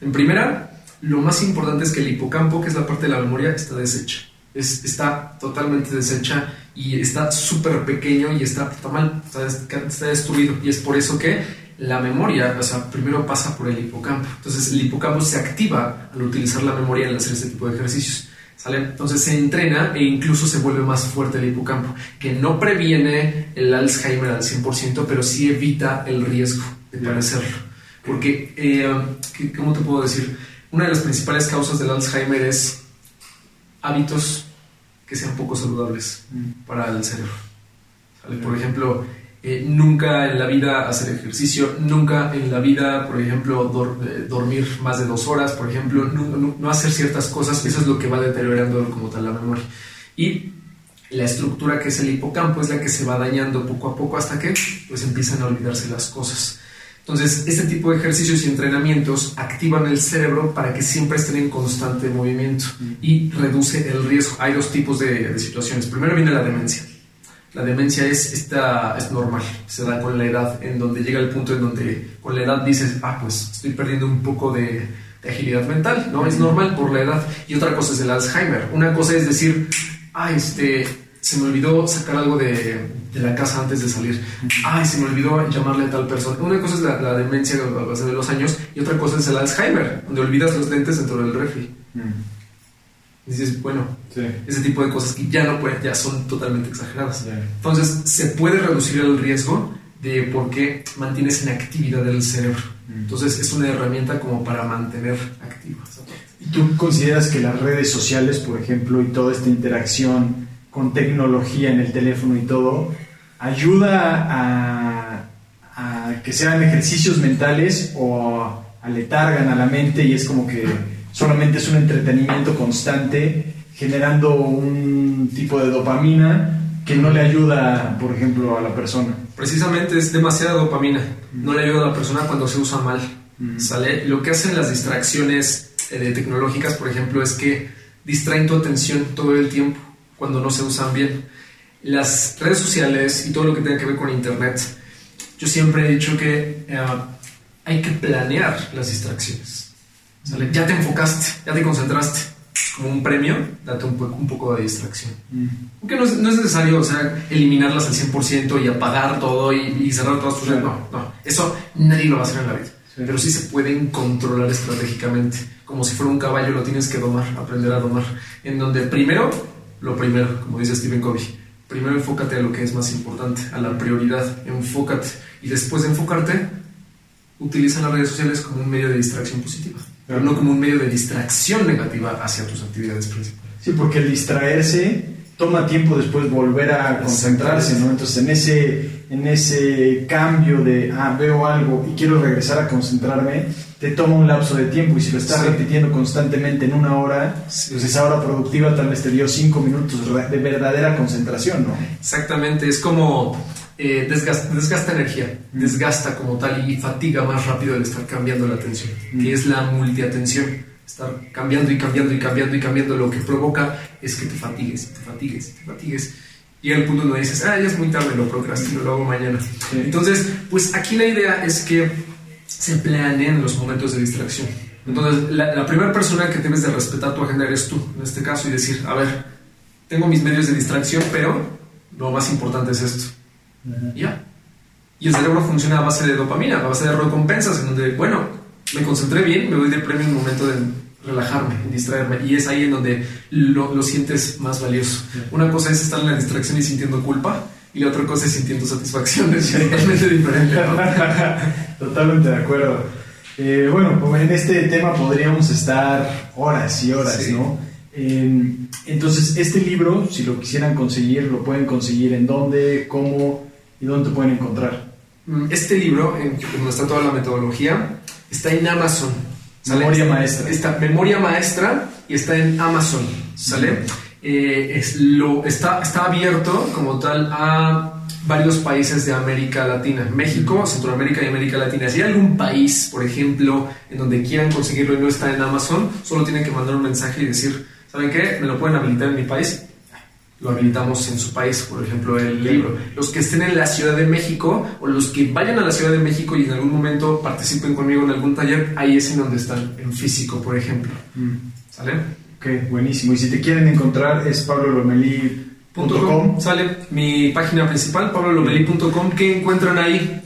En primera, lo más importante es que el hipocampo, que es la parte de la memoria, está deshecha. Es- está totalmente deshecha y está súper pequeño y está, está mal, está, está destruido. Y es por eso que la memoria, o sea, primero pasa por el hipocampo. Entonces, el hipocampo se activa al utilizar la memoria al hacer este tipo de ejercicios. ¿Sale? Entonces se entrena e incluso se vuelve más fuerte el hipocampo, que no previene el Alzheimer al 100%, pero sí evita el riesgo de padecerlo. Porque, eh, ¿qué- ¿cómo te puedo decir? Una de las principales causas del Alzheimer es hábitos que sean poco saludables Mm. para el cerebro. ¿Sale? Por ejemplo, eh, nunca en la vida hacer ejercicio, nunca en la vida, por ejemplo, dor- eh, dormir más de dos horas, por ejemplo, no, no- no hacer ciertas cosas, eso es lo que va deteriorando como tal la memoria. Y la estructura que es el hipocampo es la que se va dañando poco a poco hasta que pues empiezan a olvidarse las cosas. Entonces, este tipo de ejercicios y entrenamientos activan el cerebro para que siempre estén en constante movimiento y reduce el riesgo. Hay dos tipos de, de situaciones. Primero viene la demencia. La demencia es, esta, es normal, se da con la edad, en donde llega el punto en donde con la edad dices, ah, pues estoy perdiendo un poco de, de agilidad mental, ¿no? Es normal por la edad. Y otra cosa es el Alzheimer. Una cosa es decir, ah, este, se me olvidó sacar algo de, de la casa antes de salir. Ay, se me olvidó llamarle a tal persona. Una cosa es la, la demencia a base de los años y otra cosa es el Alzheimer, donde olvidas los lentes dentro del refri. Mm. Y dices, bueno, Sí. ese tipo de cosas que ya no pueden, ya son totalmente exageradas. Entonces, se puede reducir el riesgo de por qué mantienes en actividad el cerebro. Mm. Entonces, es una herramienta como para mantener activa. ¿Y tú consideras que las redes sociales, por ejemplo, y toda esta interacción con tecnología en el teléfono y todo, ayuda a, a que sean ejercicios mentales o aletargan a la mente y es como que solamente es un entretenimiento constante generando un tipo de dopamina que no le ayuda, por ejemplo, a la persona? Precisamente es demasiada dopamina. No le ayuda a la persona cuando se usa mal. Mm. ¿Sale? Lo que hacen las distracciones eh, tecnológicas, por ejemplo, es que distraen tu atención todo el tiempo cuando no se usan bien. Las redes sociales y todo lo que tenga que ver con Internet, yo siempre he dicho que eh, hay que planear las distracciones. ¿Sale? Ya te enfocaste, ya te concentraste. Como un premio, date un, po- un poco de distracción. Mm. Porque no es, no es necesario, o sea, eliminarlas al 100% y apagar todo y, y cerrar todas tus redes. No, no. Eso nadie lo va a hacer en la vida. Sí. Pero sí se pueden controlar estratégicamente. Como si fuera un caballo, lo tienes que domar, aprender a domar. En donde primero, lo primero, como dice Stephen Covey, primero enfócate a lo que es más importante, a la prioridad, enfócate. Y después de enfocarte, utiliza las redes sociales como un medio de distracción positiva. pero no como un medio de distracción negativa hacia tus actividades principales. Sí, porque el distraerse toma tiempo después volver a concentrarse, ¿no? Entonces en ese, en ese cambio de, ah, veo algo y quiero regresar a concentrarme, te toma un lapso de tiempo y si lo estás Sí. repitiendo constantemente en una hora, Sí. pues esa hora productiva tal vez te dio cinco minutos de verdadera concentración, ¿no? Exactamente, es como eh, desgasta, desgasta energía, desgasta como tal y fatiga más rápido el estar cambiando la atención, que es la multiatención. Estar cambiando y cambiando y cambiando y cambiando lo que provoca es que te fatigues, te fatigues, te fatigues. Y el punto donde dices, ah, ya es muy tarde, lo procrastino, lo hago mañana. Sí. Entonces, pues aquí la idea es que se planeen los momentos de distracción. Entonces, la, la primera persona que debes de respetar tu agenda eres tú, en este caso, y decir, a ver, tengo mis medios de distracción, pero lo más importante es esto. Ya. Y el cerebro funciona a base de dopamina, a base de recompensas, en donde, bueno, me concentré bien, me doy de premio en un momento de relajarme, distraerme. Y es ahí en donde lo, lo sientes más valioso. Una cosa es estar en la distracción y sintiendo culpa, y la otra cosa es sintiendo satisfacción. Es totalmente diferente. ¿no? Totalmente de acuerdo. Eh, bueno, pues en este tema podríamos estar horas y horas, Sí. ¿no? Eh, entonces, este libro, si lo quisieran conseguir, lo pueden conseguir en dónde, cómo y dónde te pueden encontrar. Mm, Este libro, en donde está toda la metodología, está en Amazon. Memoria maestra. Está memoria maestra y está en Amazon. ¿Sale? Eh, es lo, está, está abierto como tal a varios países de América Latina, México, Centroamérica y América Latina. Si hay algún país, por ejemplo, en donde quieran conseguirlo y no está en Amazon, solo tienen que mandar un mensaje y decir, ¿saben qué? ¿Me lo pueden habilitar en mi país? Lo habilitamos en su país, por ejemplo, el libro. Los que estén en la Ciudad de México o los que vayan a la Ciudad de México y en algún momento participen conmigo en algún taller, ahí es en donde están, en físico, por ejemplo. ¿Sale? Ok, buenísimo. Y si te quieren encontrar es pablolomeli.com. .com, sale mi página principal, pablolomeli.com, que encuentran ahí.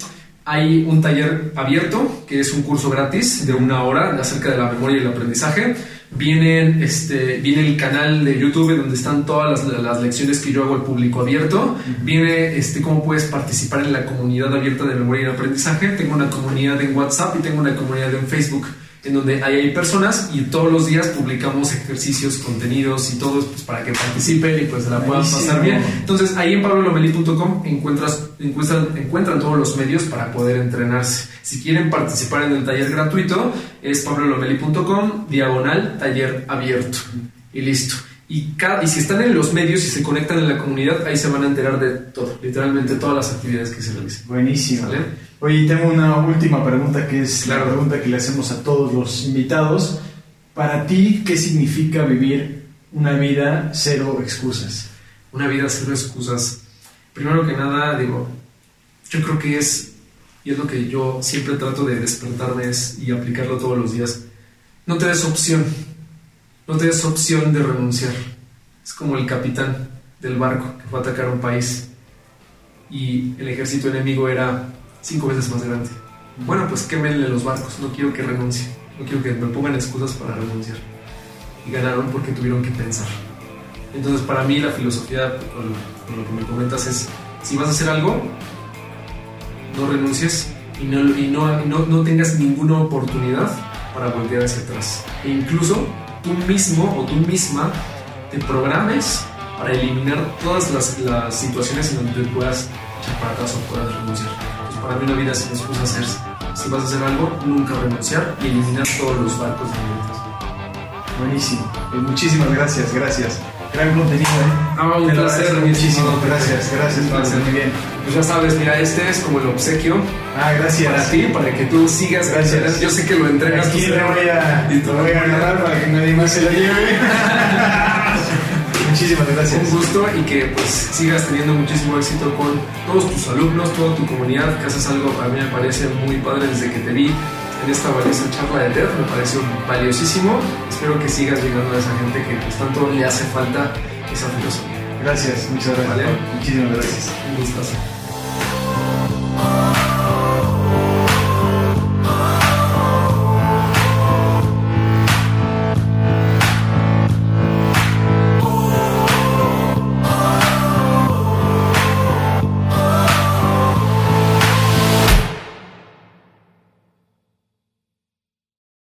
Hay un taller abierto, que es un curso gratis de una hora acerca de la memoria y el aprendizaje. Vienen, este, viene el canal de YouTube donde están todas las, las lecciones que yo hago al público abierto. Viene este, cómo puedes participar en la comunidad abierta de memoria y aprendizaje. Tengo una comunidad en WhatsApp y tengo una comunidad en Facebook en donde ahí hay personas y todos los días publicamos ejercicios, contenidos y todo pues, para que participen y pues se la puedan pasar bien. Entonces ahí en pablolomeli.com encuentras, encuentran, encuentran todos los medios para poder entrenarse. Si quieren participar en el taller gratuito es pablolomeli.com diagonal taller abierto y listo. Y, cada, y si están en los medios y se conectan en la comunidad, ahí se van a enterar de todo, literalmente todas las actividades que se realizan. Buenísimo. ¿Sale? Oye, tengo una última pregunta que es Claro. la pregunta que le hacemos a todos los invitados. Para ti, ¿qué significa vivir una vida cero excusas? Una vida cero excusas. Primero que nada, digo, yo creo que es, y es lo que yo siempre trato de despertarme es, y aplicarlo todos los días, no te des opción, no te opción de renunciar. Es como el capitán del barco que fue a atacar un país y el ejército enemigo era cinco veces más grande. Bueno, pues quémenle los barcos, no quiero que renuncie, no quiero que me pongan excusas para renunciar. Y ganaron porque tuvieron que pensar. Entonces, para mí, la filosofía, con, con lo que me comentas, es: si vas a hacer algo, no renuncies y no, y no, no, no tengas ninguna oportunidad para voltear hacia atrás. E incluso tú mismo o tú misma te programes para eliminar todas las, las situaciones en donde puedas echar para atrás o puedas renunciar. Entonces, para mí, una vida sin excusas es: si vas a hacer algo, nunca renunciar y eliminar todos los barcos de mi Buenísimo. Pues muchísimas gracias, gracias. Gran contenido, ¿eh? Ah, un Te lo placer, muchísimo. Gracias, gracias, Un placer. Muy bien. Pues ya sabes, mira, este es como el obsequio Ah, gracias. para ti, para que tú sigas. Gracias. Yo sé que lo entregas. Aquí le voy a, y lo voy a agarrar para que nadie más se lo lleve. Muchísimas gracias. Un gusto y que pues sigas teniendo muchísimo éxito con todos tus alumnos, toda tu comunidad, que haces algo a mí me parece muy padre desde que te vi en esta valiosa charla de TED, me pareció valiosísimo. Espero que sigas llegando a esa gente que pues, tanto le hace falta esa filosofía. Gracias, muchas gracias. ¿Vale? Muchísimas gracias. Un gustazo.